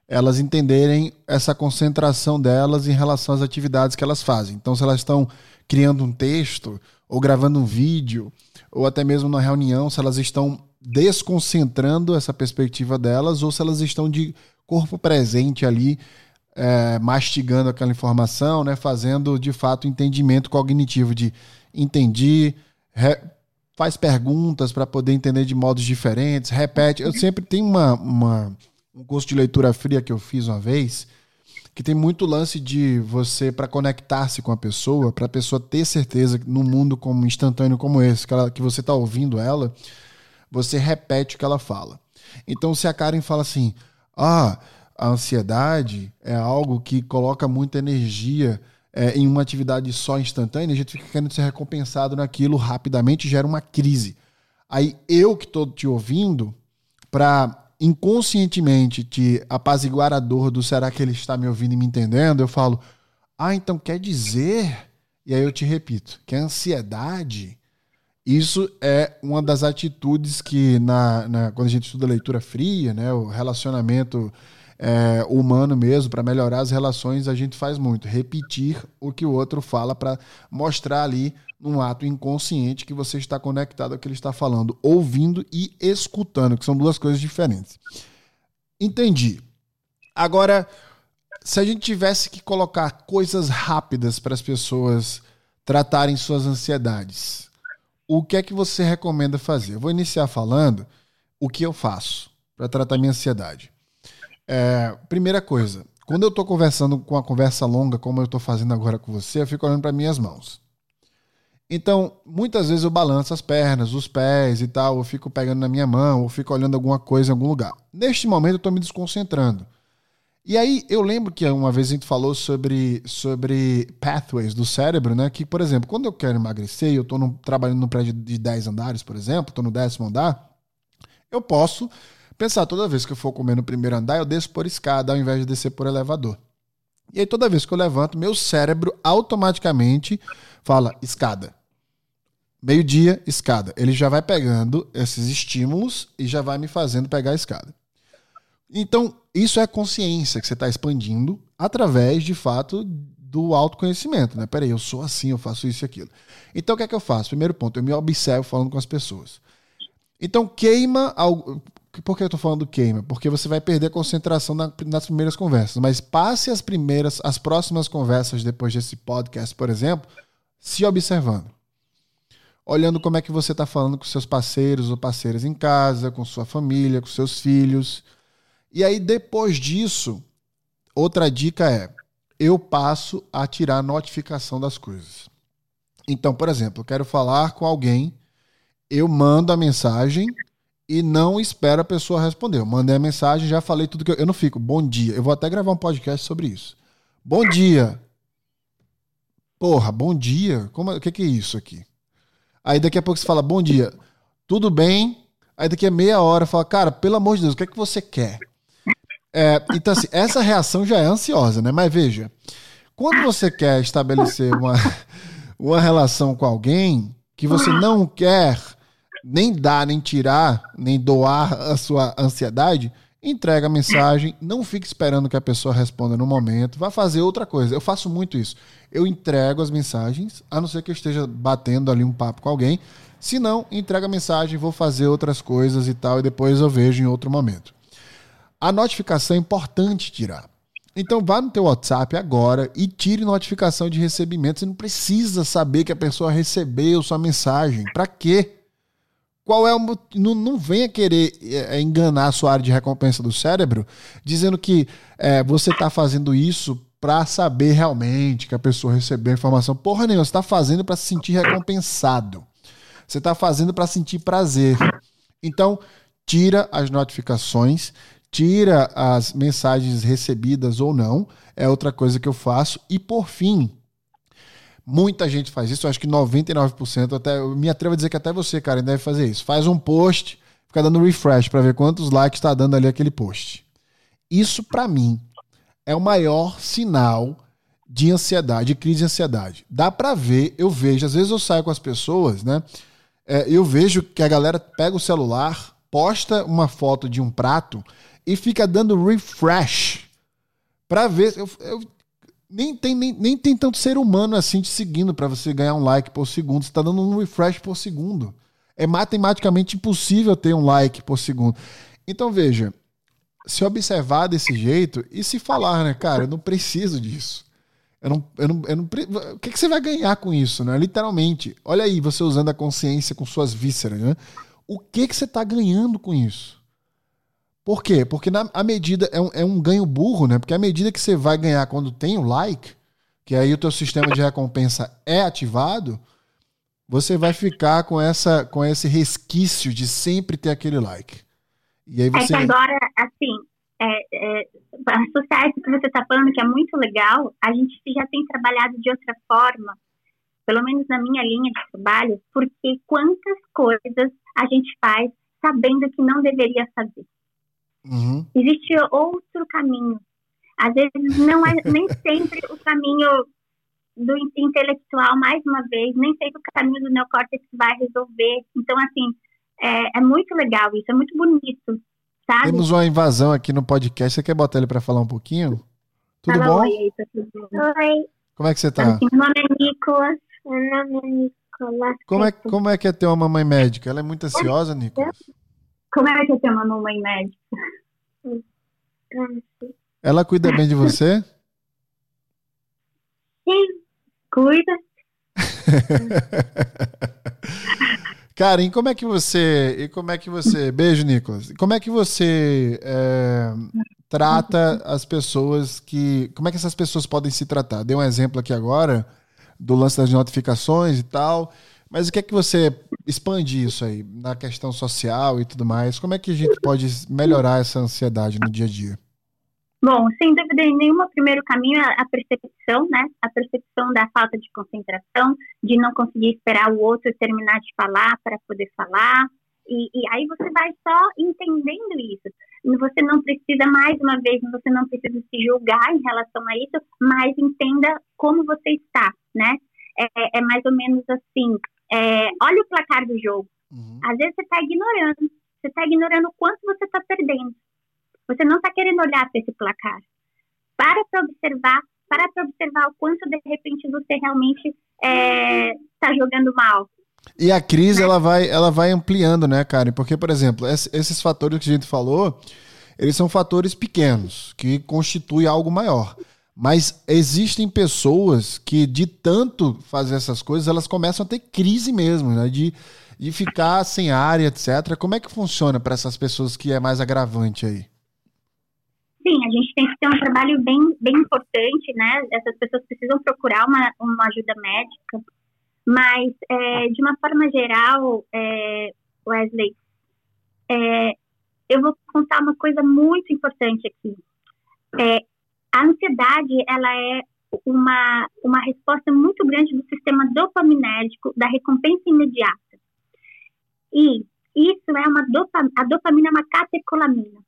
elas entenderem essa concentração delas em relação às atividades que elas fazem. Então, se elas estão criando um texto, ou gravando um vídeo, ou até mesmo na reunião, se elas estão desconcentrando essa perspectiva delas, ou se elas estão de corpo presente ali é, mastigando aquela informação, né, fazendo de fato entendimento cognitivo de entendi, re, faz perguntas para poder entender de modos diferentes, repete. Eu sempre tenho uma, uma, um curso de leitura fria que eu fiz uma vez, que tem muito lance de você para conectar-se com a pessoa, para a pessoa ter certeza num mundo como instantâneo como esse, que, ela, que você está ouvindo ela, você repete o que ela fala. Então, se a Karen fala assim, ah, a ansiedade é algo que coloca muita energia é, em uma atividade só instantânea, a gente fica querendo ser recompensado naquilo rapidamente gera uma crise. Aí eu que estou te ouvindo, para inconscientemente te apaziguar a dor do será que ele está me ouvindo e me entendendo, eu falo, ah, então quer dizer, e aí eu te repito, que a ansiedade, isso é uma das atitudes que na, na quando a gente estuda leitura fria, né, o relacionamento é, humano mesmo, para melhorar as relações, a gente faz muito. Repetir o que o outro fala para mostrar ali, num ato inconsciente, que você está conectado ao que ele está falando, ouvindo e escutando, que são duas coisas diferentes. Entendi. Agora, se a gente tivesse que colocar coisas rápidas para as pessoas tratarem suas ansiedades, o que é que você recomenda fazer? Eu vou iniciar falando o que eu faço para tratar minha ansiedade. É, primeira coisa, quando eu estou conversando com uma conversa longa, como eu estou fazendo agora com você, eu fico olhando para minhas mãos. Então, muitas vezes eu balanço as pernas, os pés e tal, eu fico pegando na minha mão, ou fico olhando alguma coisa em algum lugar. Neste momento eu estou me desconcentrando. E aí eu lembro que uma vez a gente falou sobre, sobre pathways do cérebro, né? Que, por exemplo, quando eu quero emagrecer e eu estou trabalhando num prédio de 10 andares, por exemplo, estou no décimo andar, eu posso pensar toda vez que eu for comer no primeiro andar, eu desço por escada ao invés de descer por elevador. E aí toda vez que eu levanto, meu cérebro automaticamente fala escada. Meio-dia, escada. Ele já vai pegando esses estímulos e já vai me fazendo pegar a escada. Então, isso é consciência que você está expandindo através, de fato, do autoconhecimento, né? Peraí, eu sou assim, eu faço isso e aquilo. Então, o que é que eu faço? Primeiro ponto, eu me observo falando com as pessoas. Então, queima. Por que eu estou falando queima? Porque você vai perder a concentração na, nas primeiras conversas. Mas passe as primeiras, as próximas conversas depois desse podcast, por exemplo, se observando. Olhando como é que você está falando com seus parceiros ou parceiras em casa, com sua família, com seus filhos e aí, depois disso, outra dica é: eu passo a tirar notificação das coisas. Então, por exemplo, eu quero falar com alguém, eu mando a mensagem e não espero a pessoa responder. Eu mandei a mensagem, já falei tudo que eu, eu não fico. Bom dia. Eu vou até gravar um podcast sobre isso. Bom dia. Porra, bom dia. Como, o que, que é isso aqui? Aí daqui a pouco você fala bom dia. Tudo bem? Aí daqui a meia hora fala, cara, pelo amor de Deus, o que é que você quer? É, então, assim, essa reação já é ansiosa, né? Mas veja, quando você quer estabelecer uma, uma relação com alguém que você não quer nem dar, nem tirar, nem doar a sua ansiedade, entrega a mensagem, não fique esperando que a pessoa responda no momento, vá fazer outra coisa. Eu faço muito isso. Eu entrego as mensagens, a não ser que eu esteja batendo ali um papo com alguém. Se não, entrega a mensagem, vou fazer outras coisas e tal, e depois eu vejo em outro momento a notificação é importante tirar. Então vá no teu WhatsApp agora e tire notificação de recebimento. Você não precisa saber que a pessoa recebeu sua mensagem. Para quê? Qual é o não, não venha querer é, é, enganar a sua área de recompensa do cérebro dizendo que é, você está fazendo isso para saber realmente que a pessoa recebeu a informação. Porra nenhuma, você está fazendo para se sentir recompensado. Você está fazendo para sentir prazer. Então, tira as notificações tira as mensagens recebidas ou não, é outra coisa que eu faço. E por fim, muita gente faz isso, eu acho que 99%, até eu me atrevo a dizer que até você, cara, deve fazer isso. Faz um post, fica dando refresh para ver quantos likes está dando ali aquele post. Isso para mim é o maior sinal de ansiedade, de crise de ansiedade. Dá para ver, eu vejo, às vezes eu saio com as pessoas, né? É, eu vejo que a galera pega o celular, posta uma foto de um prato e fica dando refresh para ver. Eu, eu, nem, tem, nem, nem tem tanto ser humano assim te seguindo para você ganhar um like por segundo. Você está dando um refresh por segundo. É matematicamente impossível ter um like por segundo. Então veja, se observar desse jeito e se falar, né, cara, eu não preciso disso. Eu não, eu não, eu não, o que, que você vai ganhar com isso, né? Literalmente. Olha aí, você usando a consciência com suas vísceras, né? O que, que você está ganhando com isso? Por quê? Porque na, a medida é um, é um ganho burro, né? Porque a medida que você vai ganhar quando tem o like, que aí o teu sistema de recompensa é ativado, você vai ficar com essa com esse resquício de sempre ter aquele like. E aí você... É que agora, assim, é, é, associar isso que você está falando, que é muito legal, a gente já tem trabalhado de outra forma, pelo menos na minha linha de trabalho, porque quantas coisas a gente faz sabendo que não deveria fazer. Uhum. Existe outro caminho. Às vezes não é nem sempre o caminho do intelectual, mais uma vez, nem sempre o caminho do neocórtex vai resolver. Então, assim, é, é muito legal isso, é muito bonito, sabe? Temos uma invasão aqui no podcast. Você quer botar ele para falar um pouquinho? Tudo Fala bom? Oi, tá tudo bom? Oi. Como é que você tá? Assim, meu nome é Nicolas. Meu nome é Nicolas. Como é, como é que é ter uma mamãe médica? Ela é muito ansiosa, Nicolas? Como é que é ter uma mamãe médica? Ela cuida bem de você? Sim, cuida. Karen, como é que você. E como é que você. Beijo, Nicolas. Como é que você é, trata as pessoas que. Como é que essas pessoas podem se tratar? Dei um exemplo aqui agora do lance das notificações e tal. Mas o que é que você expande isso aí na questão social e tudo mais? Como é que a gente pode melhorar essa ansiedade no dia a dia? Bom, sem dúvida nenhuma, o primeiro caminho é a percepção, né? A percepção da falta de concentração, de não conseguir esperar o outro terminar de falar para poder falar. E, e, aí você vai só entendendo isso. Você não precisa, mais uma vez, você não precisa se julgar em relação a isso, mas entenda como você está, né? É, é mais ou menos assim, é, olha o placar do jogo. Uhum. Às vezes você está ignorando, você está ignorando o quanto você está perdendo. Você não está querendo olhar para esse placar. Para para observar, para para observar o quanto de repente você realmente está é, tá jogando mal. E a crise né? ela vai, ela vai ampliando, né, Karen? Porque, por exemplo, esses fatores que a gente falou, eles são fatores pequenos que constituem algo maior. Mas existem pessoas que, de tanto fazer essas coisas, elas começam a ter crise mesmo, né? De, de ficar sem área, etc. Como é que funciona para essas pessoas que é mais agravante aí? Sim, a gente tem que ter um trabalho bem, bem importante, né? Essas pessoas precisam procurar uma, uma ajuda médica. Mas, é, de uma forma geral, é, Wesley, é, eu vou contar uma coisa muito importante aqui. É, a ansiedade, ela é uma, uma resposta muito grande do sistema dopaminérgico da recompensa imediata. E isso é uma dopamina, a dopamina é uma catecolamina.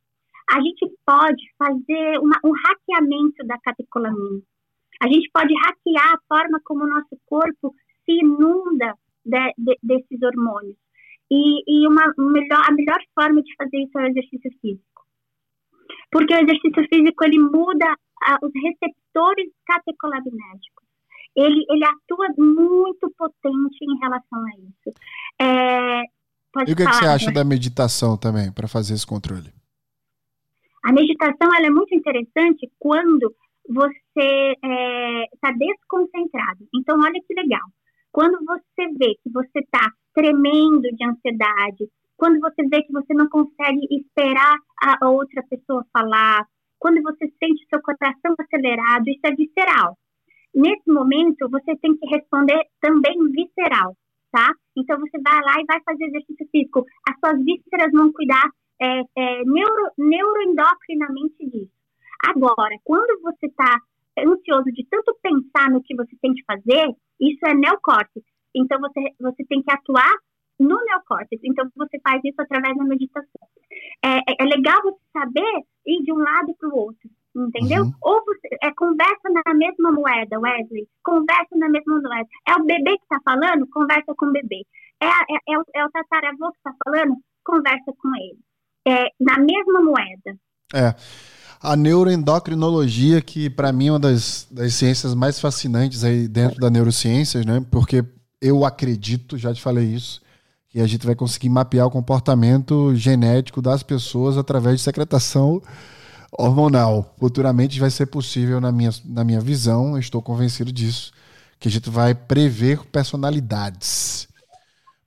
A gente pode fazer uma, um hackeamento da catecolamina. A gente pode hackear a forma como o nosso corpo se inunda de, de, desses hormônios. E, e uma melhor, a melhor forma de fazer isso é o exercício físico. Porque o exercício físico ele muda os receptores catecolaminérgicos. Ele, ele atua muito potente em relação a isso. É, e o que, falar, que você acha né? da meditação também, para fazer esse controle? A meditação ela é muito interessante quando você está é, tá desconcentrado. Então, olha que legal. Quando você vê que você está tremendo de ansiedade, quando você vê que você não consegue esperar a outra pessoa falar, quando você sente seu coração acelerado, isso é visceral. Nesse momento, você tem que responder também visceral, tá? Então, você vai lá e vai fazer exercício físico. As suas vísceras vão cuidar é, é, neuro, neuroendocrinamente disso. Agora, quando você está ansioso de tanto pensar no que você tem que fazer, isso é neocórtex. Então, você, você tem que atuar no neocórtex. Então, você faz isso através da meditação. É, é, é legal você saber ir de um lado para o outro, entendeu? Uhum. Ou você é, conversa na mesma moeda, Wesley, conversa na mesma moeda. É o bebê que está falando, conversa com o bebê. É, é, é, o, é o tataravô que está falando, conversa com ele. É, na mesma moeda. É. A neuroendocrinologia, que para mim é uma das, das ciências mais fascinantes aí dentro da neurociências, né? Porque eu acredito, já te falei isso, que a gente vai conseguir mapear o comportamento genético das pessoas através de secretação hormonal. Futuramente vai ser possível, na minha, na minha visão, estou convencido disso, que a gente vai prever personalidades.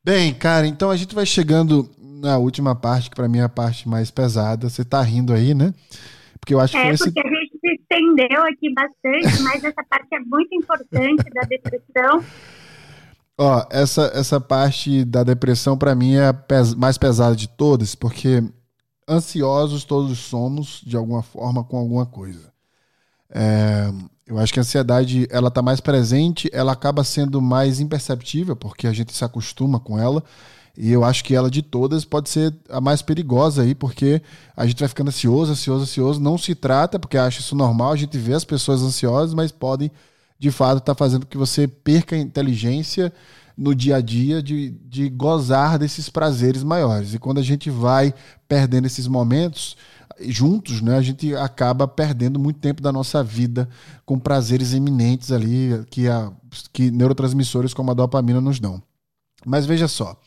Bem, cara, então a gente vai chegando na última parte, que para mim é a parte mais pesada. Você tá rindo aí, né? Porque eu acho é, que esse... porque a gente se estendeu aqui bastante, mas essa parte é muito importante da depressão. Ó, essa, essa parte da depressão para mim é a pes mais pesada de todas, porque ansiosos todos somos de alguma forma com alguma coisa. É, eu acho que a ansiedade ela tá mais presente, ela acaba sendo mais imperceptível porque a gente se acostuma com ela. E eu acho que ela de todas pode ser a mais perigosa aí, porque a gente vai ficando ansioso, ansioso, ansioso. Não se trata, porque acho isso normal, a gente vê as pessoas ansiosas, mas podem de fato está fazendo que você perca a inteligência no dia a dia de, de gozar desses prazeres maiores. E quando a gente vai perdendo esses momentos juntos, né, a gente acaba perdendo muito tempo da nossa vida com prazeres iminentes ali que, a, que neurotransmissores como a dopamina nos dão. Mas veja só,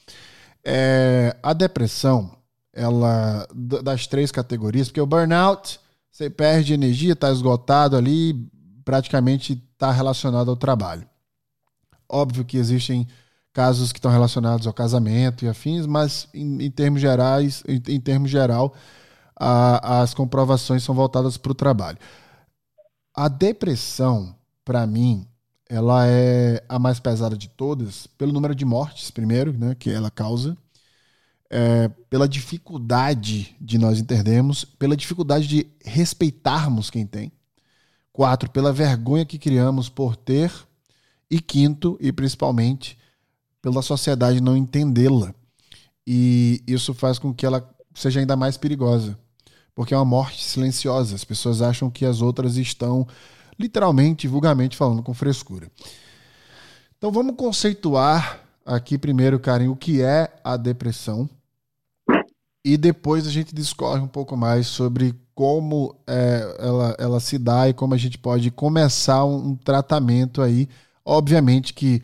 é, a depressão, ela das três categorias, porque o burnout, você perde energia, está esgotado ali, praticamente está relacionado ao trabalho. Óbvio que existem casos que estão relacionados ao casamento e afins, mas em, em termos gerais, em, em termos geral, a, as comprovações são voltadas para o trabalho. A depressão, para mim, ela é a mais pesada de todas, pelo número de mortes, primeiro, né, que ela causa, é, pela dificuldade de nós entendermos, pela dificuldade de respeitarmos quem tem. Quatro, pela vergonha que criamos por ter. E quinto, e principalmente, pela sociedade não entendê-la. E isso faz com que ela seja ainda mais perigosa. Porque é uma morte silenciosa. As pessoas acham que as outras estão literalmente, vulgarmente falando com frescura. Então vamos conceituar aqui primeiro, Karen, o que é a depressão. E depois a gente discorre um pouco mais sobre como é, ela, ela se dá e como a gente pode começar um, um tratamento aí. Obviamente que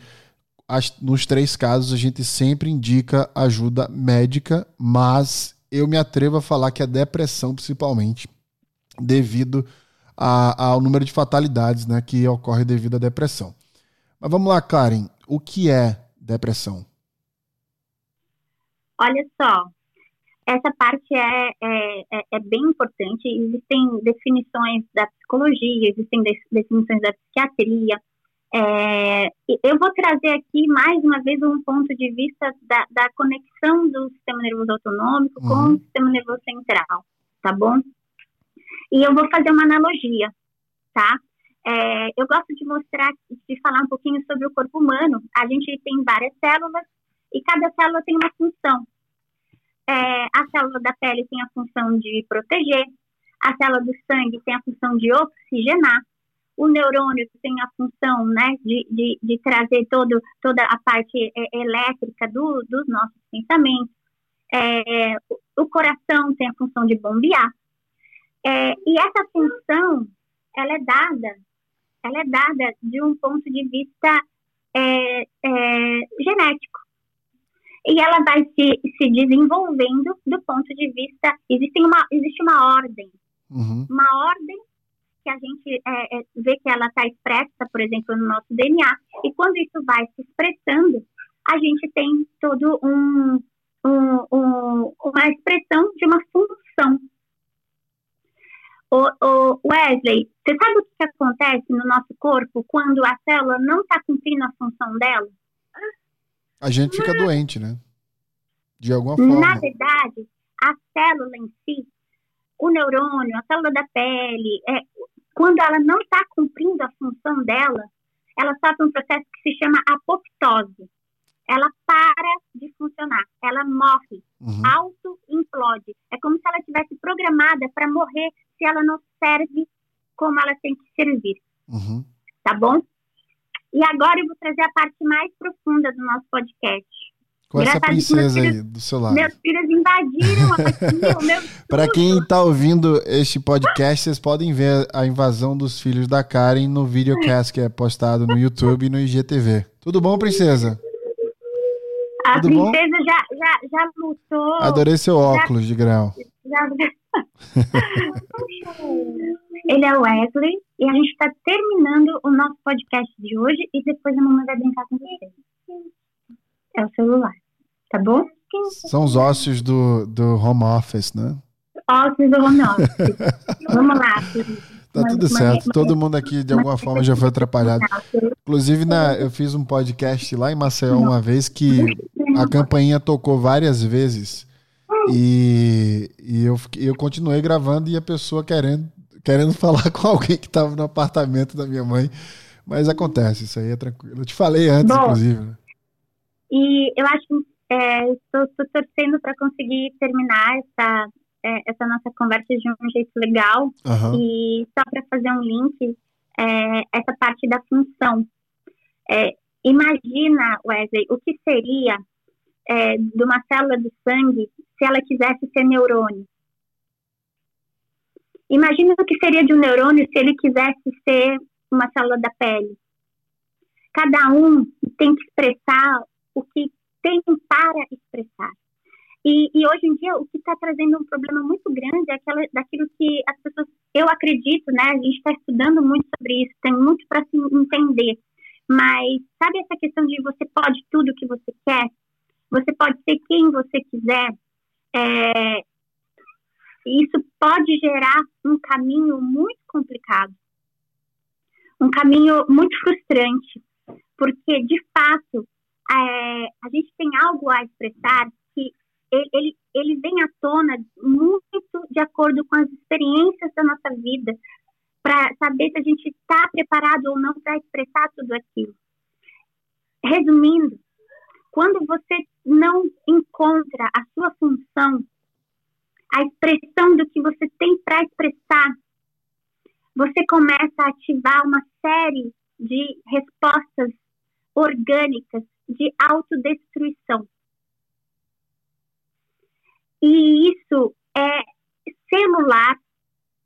as, nos três casos a gente sempre indica ajuda médica, mas eu me atrevo a falar que a depressão, principalmente, devido a, ao número de fatalidades né, que ocorre devido à depressão. Mas vamos lá, Karen, o que é depressão? Olha só, essa parte é, é, é, é bem importante. Existem definições da psicologia, existem definições da psiquiatria. É, eu vou trazer aqui mais uma vez um ponto de vista da, da conexão do sistema nervoso autonômico uhum. com o sistema nervoso central, tá bom? E eu vou fazer uma analogia, tá? É, eu gosto de mostrar, de falar um pouquinho sobre o corpo humano. A gente tem várias células e cada célula tem uma função. É, a célula da pele tem a função de proteger, a célula do sangue tem a função de oxigenar, o neurônio tem a função né, de, de, de trazer todo, toda a parte é, elétrica do, dos nossos pensamentos, é, o coração tem a função de bombear, é, e essa função, ela é dada, ela é dada de um ponto de vista é, é, genético. E ela vai se, se desenvolvendo do ponto de vista. Existe uma, existe uma ordem. Uhum. Uma ordem que a gente é, é, vê que ela está expressa, por exemplo, no nosso DNA. E quando isso vai se expressando, a gente tem todo um, um, um uma expressão de uma função o, o Wesley, você sabe o que acontece no nosso corpo quando a célula não está cumprindo a função dela? A gente fica doente, né? De alguma forma. Na verdade, a célula em si, o neurônio, a célula da pele, é, quando ela não está cumprindo a função dela, ela sofre um processo que se chama apoptose ela para de funcionar, ela morre, uhum. auto-implode. É como se ela tivesse programada para morrer se ela não serve como ela tem que servir. Uhum. Tá bom? E agora eu vou trazer a parte mais profunda do nosso podcast. Com essa princesa filhos, aí do seu lado. Meus filhos invadiram aqui o meu. Para quem está ouvindo este podcast, vocês podem ver a invasão dos filhos da Karen no videocast que é postado no YouTube e no IGTV. Tudo bom, princesa? A Tudo princesa já, já, já lutou. Adorei seu óculos já, de grau. Já... Ele é o Wesley e a gente está terminando o nosso podcast de hoje e depois a mamãe vai brincar com você. É o celular, tá bom? São os ossos do, do home office, né? Ossos do home office. Vamos lá, Tá tudo certo. Todo mundo aqui, de alguma forma, já foi atrapalhado. Inclusive, na, eu fiz um podcast lá em Maceió uma vez que a campainha tocou várias vezes. E, e eu, eu continuei gravando e a pessoa querendo, querendo falar com alguém que estava no apartamento da minha mãe. Mas acontece, isso aí é tranquilo. Eu te falei antes, Bom, inclusive. Né? E eu acho que é, estou torcendo para conseguir terminar essa, é, essa nossa conversa de um jeito legal. Uhum. E só para fazer um link, é, essa parte da função. É, imagina, Wesley, o que seria é, de uma célula do sangue se ela quisesse ser neurônio. Imagina o que seria de um neurônio se ele quisesse ser uma célula da pele. Cada um tem que expressar o que tem para expressar. E, e, hoje em dia, o que está trazendo um problema muito grande é aquela, daquilo que as pessoas, eu acredito, né? A gente está estudando muito sobre isso, tem muito para se entender. Mas sabe essa questão de você pode tudo que você quer? Você pode ser quem você quiser? É, isso pode gerar um caminho muito complicado. um caminho muito frustrante, porque de fato é, a gente tem algo a expressar que ele, ele, vem à tona muito de acordo com as experiências da nossa vida, para saber se a gente está preparado ou não para expressar tudo aquilo. Resumindo, quando você não encontra a sua função, a expressão do que você tem para expressar, você começa a ativar uma série de respostas orgânicas de autodestruição. E isso é celular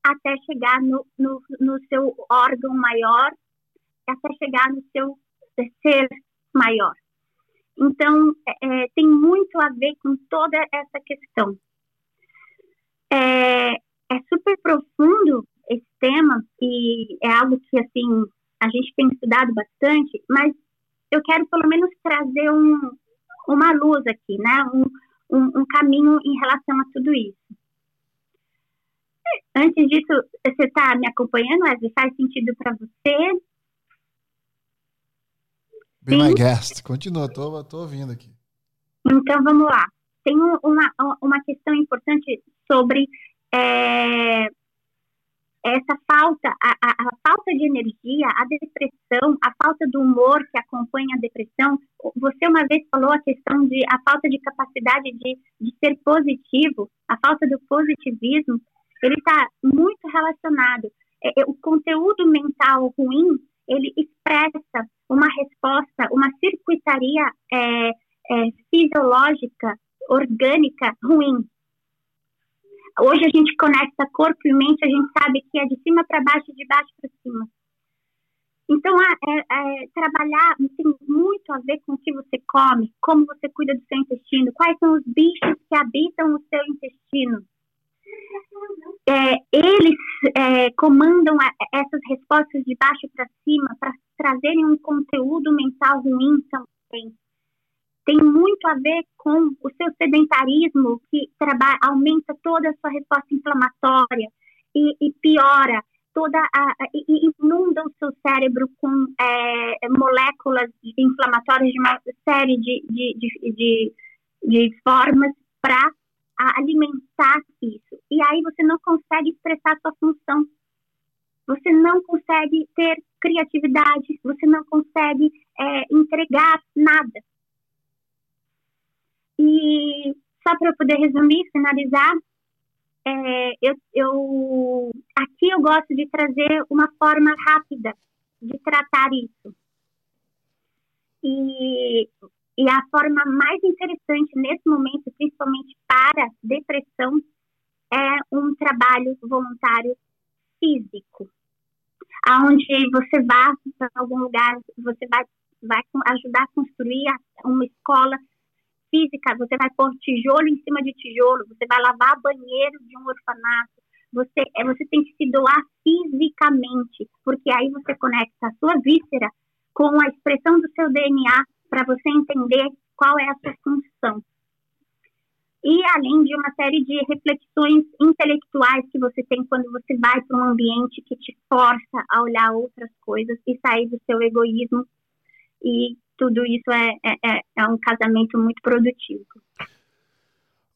até chegar no, no, no seu órgão maior, até chegar no seu ser maior. Então, é, é, tem muito a ver com toda essa questão. É, é super profundo esse tema e é algo que, assim, a gente tem estudado bastante, mas eu quero pelo menos trazer um, uma luz aqui, né? Um, um, um caminho em relação a tudo isso. Antes disso, você está me acompanhando, Wesley? Faz sentido para você? Be Sim. my guest. Continua, tô, tô ouvindo aqui. Então, vamos lá. Tem uma, uma questão importante sobre é, essa falta, a, a, a, falta de energia, a depressão, a falta do humor que acompanha a depressão. Você uma vez falou a questão de a falta de capacidade de, de ser positivo, a falta do positivismo, ele está muito relacionado. É, é, o conteúdo mental ruim, ele expressa uma resposta, uma circuitaria é, é, fisiológica, orgânica ruim. Hoje a gente conecta corpo e mente, a gente sabe que é de cima para baixo, de baixo para cima. Então, é, é, trabalhar tem muito a ver com o que você come, como você cuida do seu intestino, quais são os bichos que habitam o seu intestino. É, eles é, comandam a, essas respostas de baixo para cima para trazerem um conteúdo mental ruim também. Tem muito a ver com o seu sedentarismo, que trabalha, aumenta toda a sua resposta inflamatória e, e piora toda a, e inunda o seu cérebro com é, moléculas inflamatórias de uma série de, de, de, de, de formas para alimentar isso. E aí você não consegue expressar sua função. Você não consegue ter criatividade, você não consegue é, entregar nada. E só para eu poder resumir, finalizar, é, eu, eu, aqui eu gosto de trazer uma forma rápida de tratar isso. E, e a forma mais interessante nesse momento, principalmente para depressão, é um trabalho voluntário físico, aonde você vai para algum lugar, você vai, vai ajudar a construir uma escola física, você vai pôr tijolo em cima de tijolo, você vai lavar banheiro de um orfanato, você, é, você tem que se doar fisicamente, porque aí você conecta a sua víscera com a expressão do seu DNA para você entender qual é a sua função. E além de uma série de reflexões intelectuais que você tem quando você vai para um ambiente que te força a olhar outras coisas e sair do seu egoísmo e tudo isso é, é, é, é um casamento muito produtivo.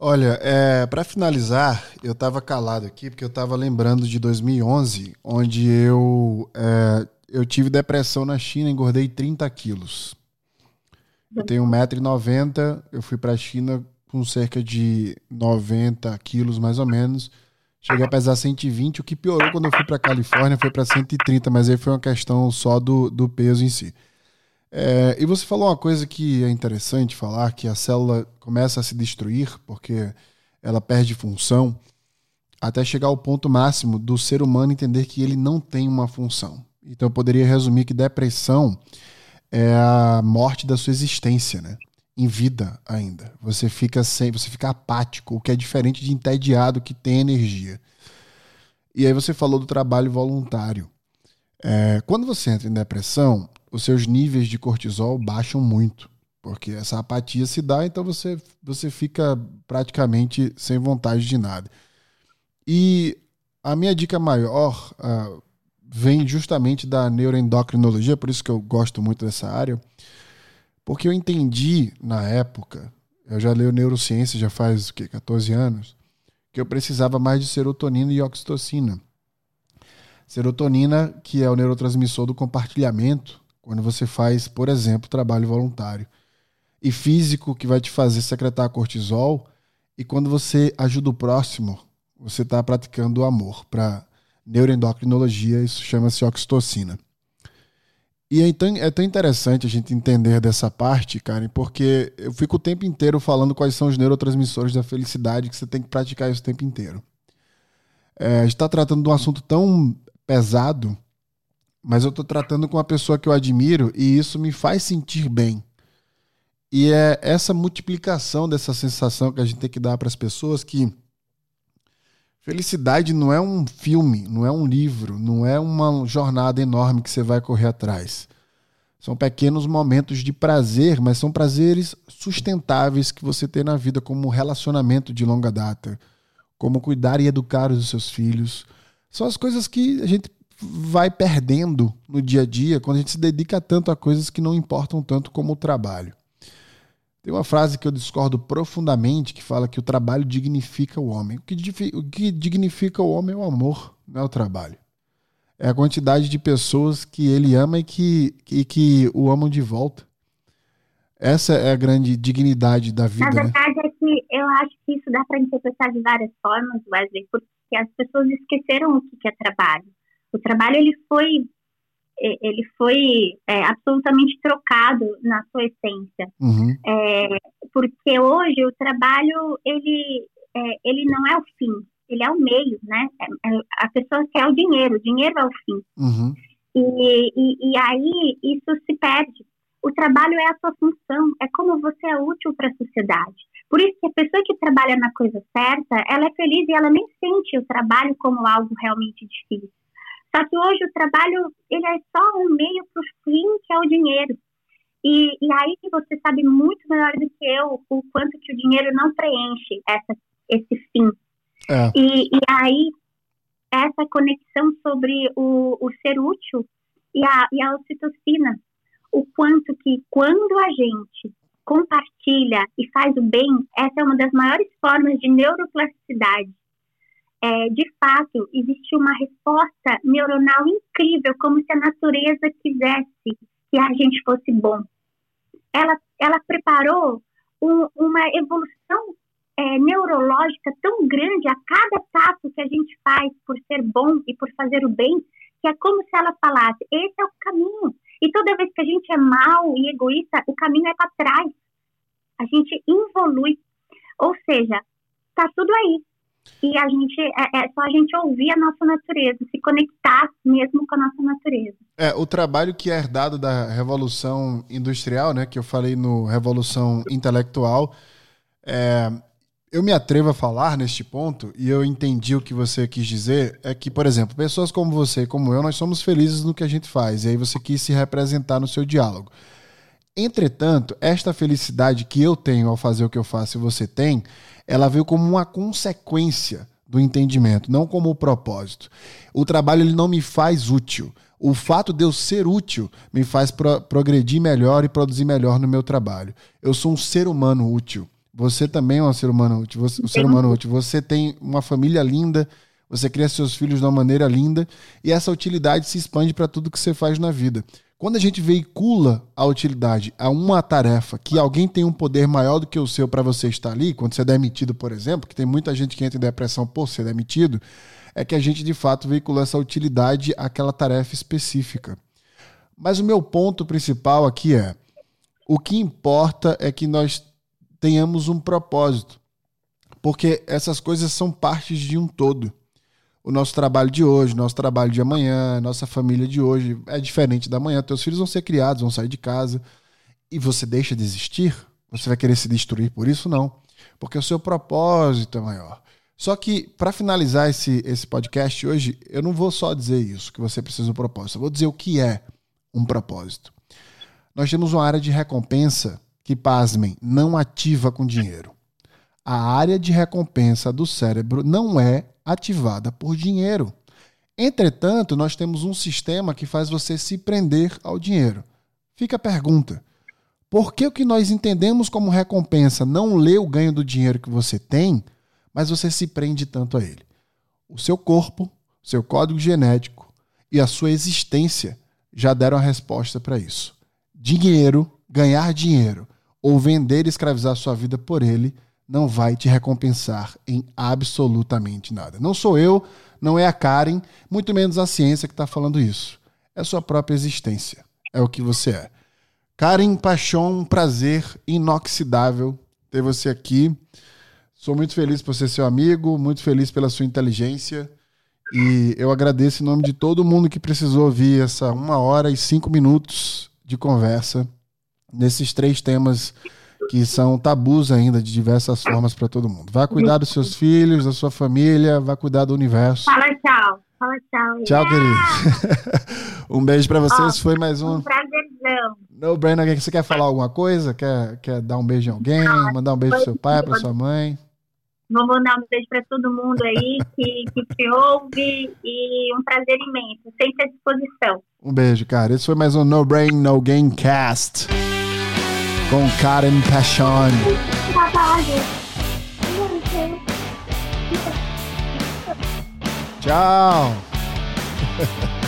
Olha, é, para finalizar, eu estava calado aqui porque eu estava lembrando de 2011, onde eu, é, eu tive depressão na China, engordei 30 quilos. Eu tenho 1,90m, eu fui para a China com cerca de 90 quilos mais ou menos. Cheguei a pesar 120, o que piorou quando eu fui para Califórnia foi para 130, mas aí foi uma questão só do, do peso em si. É, e você falou uma coisa que é interessante falar, que a célula começa a se destruir porque ela perde função, até chegar ao ponto máximo do ser humano entender que ele não tem uma função. Então eu poderia resumir que depressão é a morte da sua existência, né? Em vida ainda. Você fica sem, você fica apático, o que é diferente de entediado que tem energia. E aí você falou do trabalho voluntário. É, quando você entra em depressão, os seus níveis de cortisol baixam muito, porque essa apatia se dá, então você, você fica praticamente sem vontade de nada. E a minha dica maior, uh, vem justamente da neuroendocrinologia, por isso que eu gosto muito dessa área, porque eu entendi na época, eu já leio neurociência já faz o quê, 14 anos, que eu precisava mais de serotonina e oxitocina. Serotonina, que é o neurotransmissor do compartilhamento, quando você faz, por exemplo, trabalho voluntário. E físico, que vai te fazer secretar cortisol. E quando você ajuda o próximo, você está praticando o amor. Para neuroendocrinologia, isso chama-se oxitocina. E é tão, é tão interessante a gente entender dessa parte, Karen, porque eu fico o tempo inteiro falando quais são os neurotransmissores da felicidade que você tem que praticar isso o tempo inteiro. É, a gente está tratando de um assunto tão pesado, mas eu estou tratando com uma pessoa que eu admiro e isso me faz sentir bem. E é essa multiplicação dessa sensação que a gente tem que dar para as pessoas que felicidade não é um filme, não é um livro, não é uma jornada enorme que você vai correr atrás. São pequenos momentos de prazer, mas são prazeres sustentáveis que você tem na vida, como relacionamento de longa data, como cuidar e educar os seus filhos, são as coisas que a gente vai perdendo no dia a dia quando a gente se dedica tanto a coisas que não importam tanto como o trabalho. Tem uma frase que eu discordo profundamente que fala que o trabalho dignifica o homem. O que, o que dignifica o homem é o amor, não é o trabalho. É a quantidade de pessoas que ele ama e que, e que o amam de volta. Essa é a grande dignidade da vida. Na né? verdade, né? é que eu acho que isso dá para interpretar de várias formas, Wesley, porque que as pessoas esqueceram o que é trabalho. O trabalho ele foi ele foi é, absolutamente trocado na sua essência, uhum. é, porque hoje o trabalho ele é, ele não é o fim, ele é o meio, né? É, é, a pessoa quer o dinheiro, o dinheiro é o fim. Uhum. E, e, e aí isso se perde. O trabalho é a sua função, é como você é útil para a sociedade. Por isso que a pessoa que trabalha na coisa certa, ela é feliz e ela nem sente o trabalho como algo realmente difícil. Só que hoje o trabalho, ele é só um meio para o fim, que é o dinheiro. E, e aí você sabe muito melhor do que eu o quanto que o dinheiro não preenche essa, esse fim. É. E, e aí, essa conexão sobre o, o ser útil e a, e a ocitocina, o quanto que quando a gente compartilha e faz o bem, essa é uma das maiores formas de neuroplasticidade. É, de fato, existe uma resposta neuronal incrível, como se a natureza quisesse que a gente fosse bom. Ela, ela preparou um, uma evolução é, neurológica tão grande a cada passo que a gente faz por ser bom e por fazer o bem, que é como se ela falasse: esse é o caminho. E toda vez que a gente é mal e egoísta, o caminho é para trás. A gente evolui. Ou seja, está tudo aí. E a gente é, é, só a gente ouvir a nossa natureza, se conectar mesmo com a nossa natureza. É, o trabalho que é herdado da Revolução Industrial, né, que eu falei no Revolução Intelectual, é, eu me atrevo a falar neste ponto, e eu entendi o que você quis dizer, é que, por exemplo, pessoas como você e como eu, nós somos felizes no que a gente faz, e aí você quis se representar no seu diálogo. Entretanto, esta felicidade que eu tenho ao fazer o que eu faço e você tem, ela veio como uma consequência do entendimento, não como o propósito. O trabalho ele não me faz útil. O fato de eu ser útil me faz pro progredir melhor e produzir melhor no meu trabalho. Eu sou um ser humano útil. Você também é um ser humano útil. Você, um ser humano útil. Você tem uma família linda, você cria seus filhos de uma maneira linda e essa utilidade se expande para tudo que você faz na vida. Quando a gente veicula a utilidade a uma tarefa que alguém tem um poder maior do que o seu para você estar ali, quando você é demitido, por exemplo, que tem muita gente que entra em depressão por ser demitido, é que a gente de fato veicula essa utilidade àquela tarefa específica. Mas o meu ponto principal aqui é: o que importa é que nós tenhamos um propósito. Porque essas coisas são partes de um todo. O nosso trabalho de hoje, nosso trabalho de amanhã, nossa família de hoje é diferente da manhã. Teus filhos vão ser criados, vão sair de casa. E você deixa de existir? Você vai querer se destruir por isso? Não. Porque o seu propósito é maior. Só que, para finalizar esse, esse podcast hoje, eu não vou só dizer isso, que você precisa de um propósito. Eu vou dizer o que é um propósito. Nós temos uma área de recompensa que, pasmem, não ativa com dinheiro. A área de recompensa do cérebro não é ativada por dinheiro. Entretanto, nós temos um sistema que faz você se prender ao dinheiro. Fica a pergunta: por que o que nós entendemos como recompensa não lê o ganho do dinheiro que você tem, mas você se prende tanto a ele? O seu corpo, seu código genético e a sua existência já deram a resposta para isso. Dinheiro, ganhar dinheiro ou vender e escravizar sua vida por ele não vai te recompensar em absolutamente nada. Não sou eu, não é a Karen, muito menos a ciência que está falando isso. É sua própria existência. É o que você é. Karen Paixão, um prazer inoxidável ter você aqui. Sou muito feliz por ser seu amigo, muito feliz pela sua inteligência. E eu agradeço em nome de todo mundo que precisou ouvir essa uma hora e cinco minutos de conversa nesses três temas que são tabus ainda de diversas formas para todo mundo. Vai cuidar dos seus filhos, da sua família, vai cuidar do universo. Fala tchau. Fala tchau. Tchau, querido. um beijo para vocês. Foi mais um. Um prazerzão. No Brandon, você quer falar alguma coisa? Quer, quer dar um beijo em alguém? Mandar um beijo pro seu pai, para sua mãe? Vou mandar um beijo para todo mundo aí que, que te ouve e um prazer imenso, sempre à disposição. Um beijo, cara. Esse foi mais um No Brain, No Game Cast com Karen Pachon. Tchau.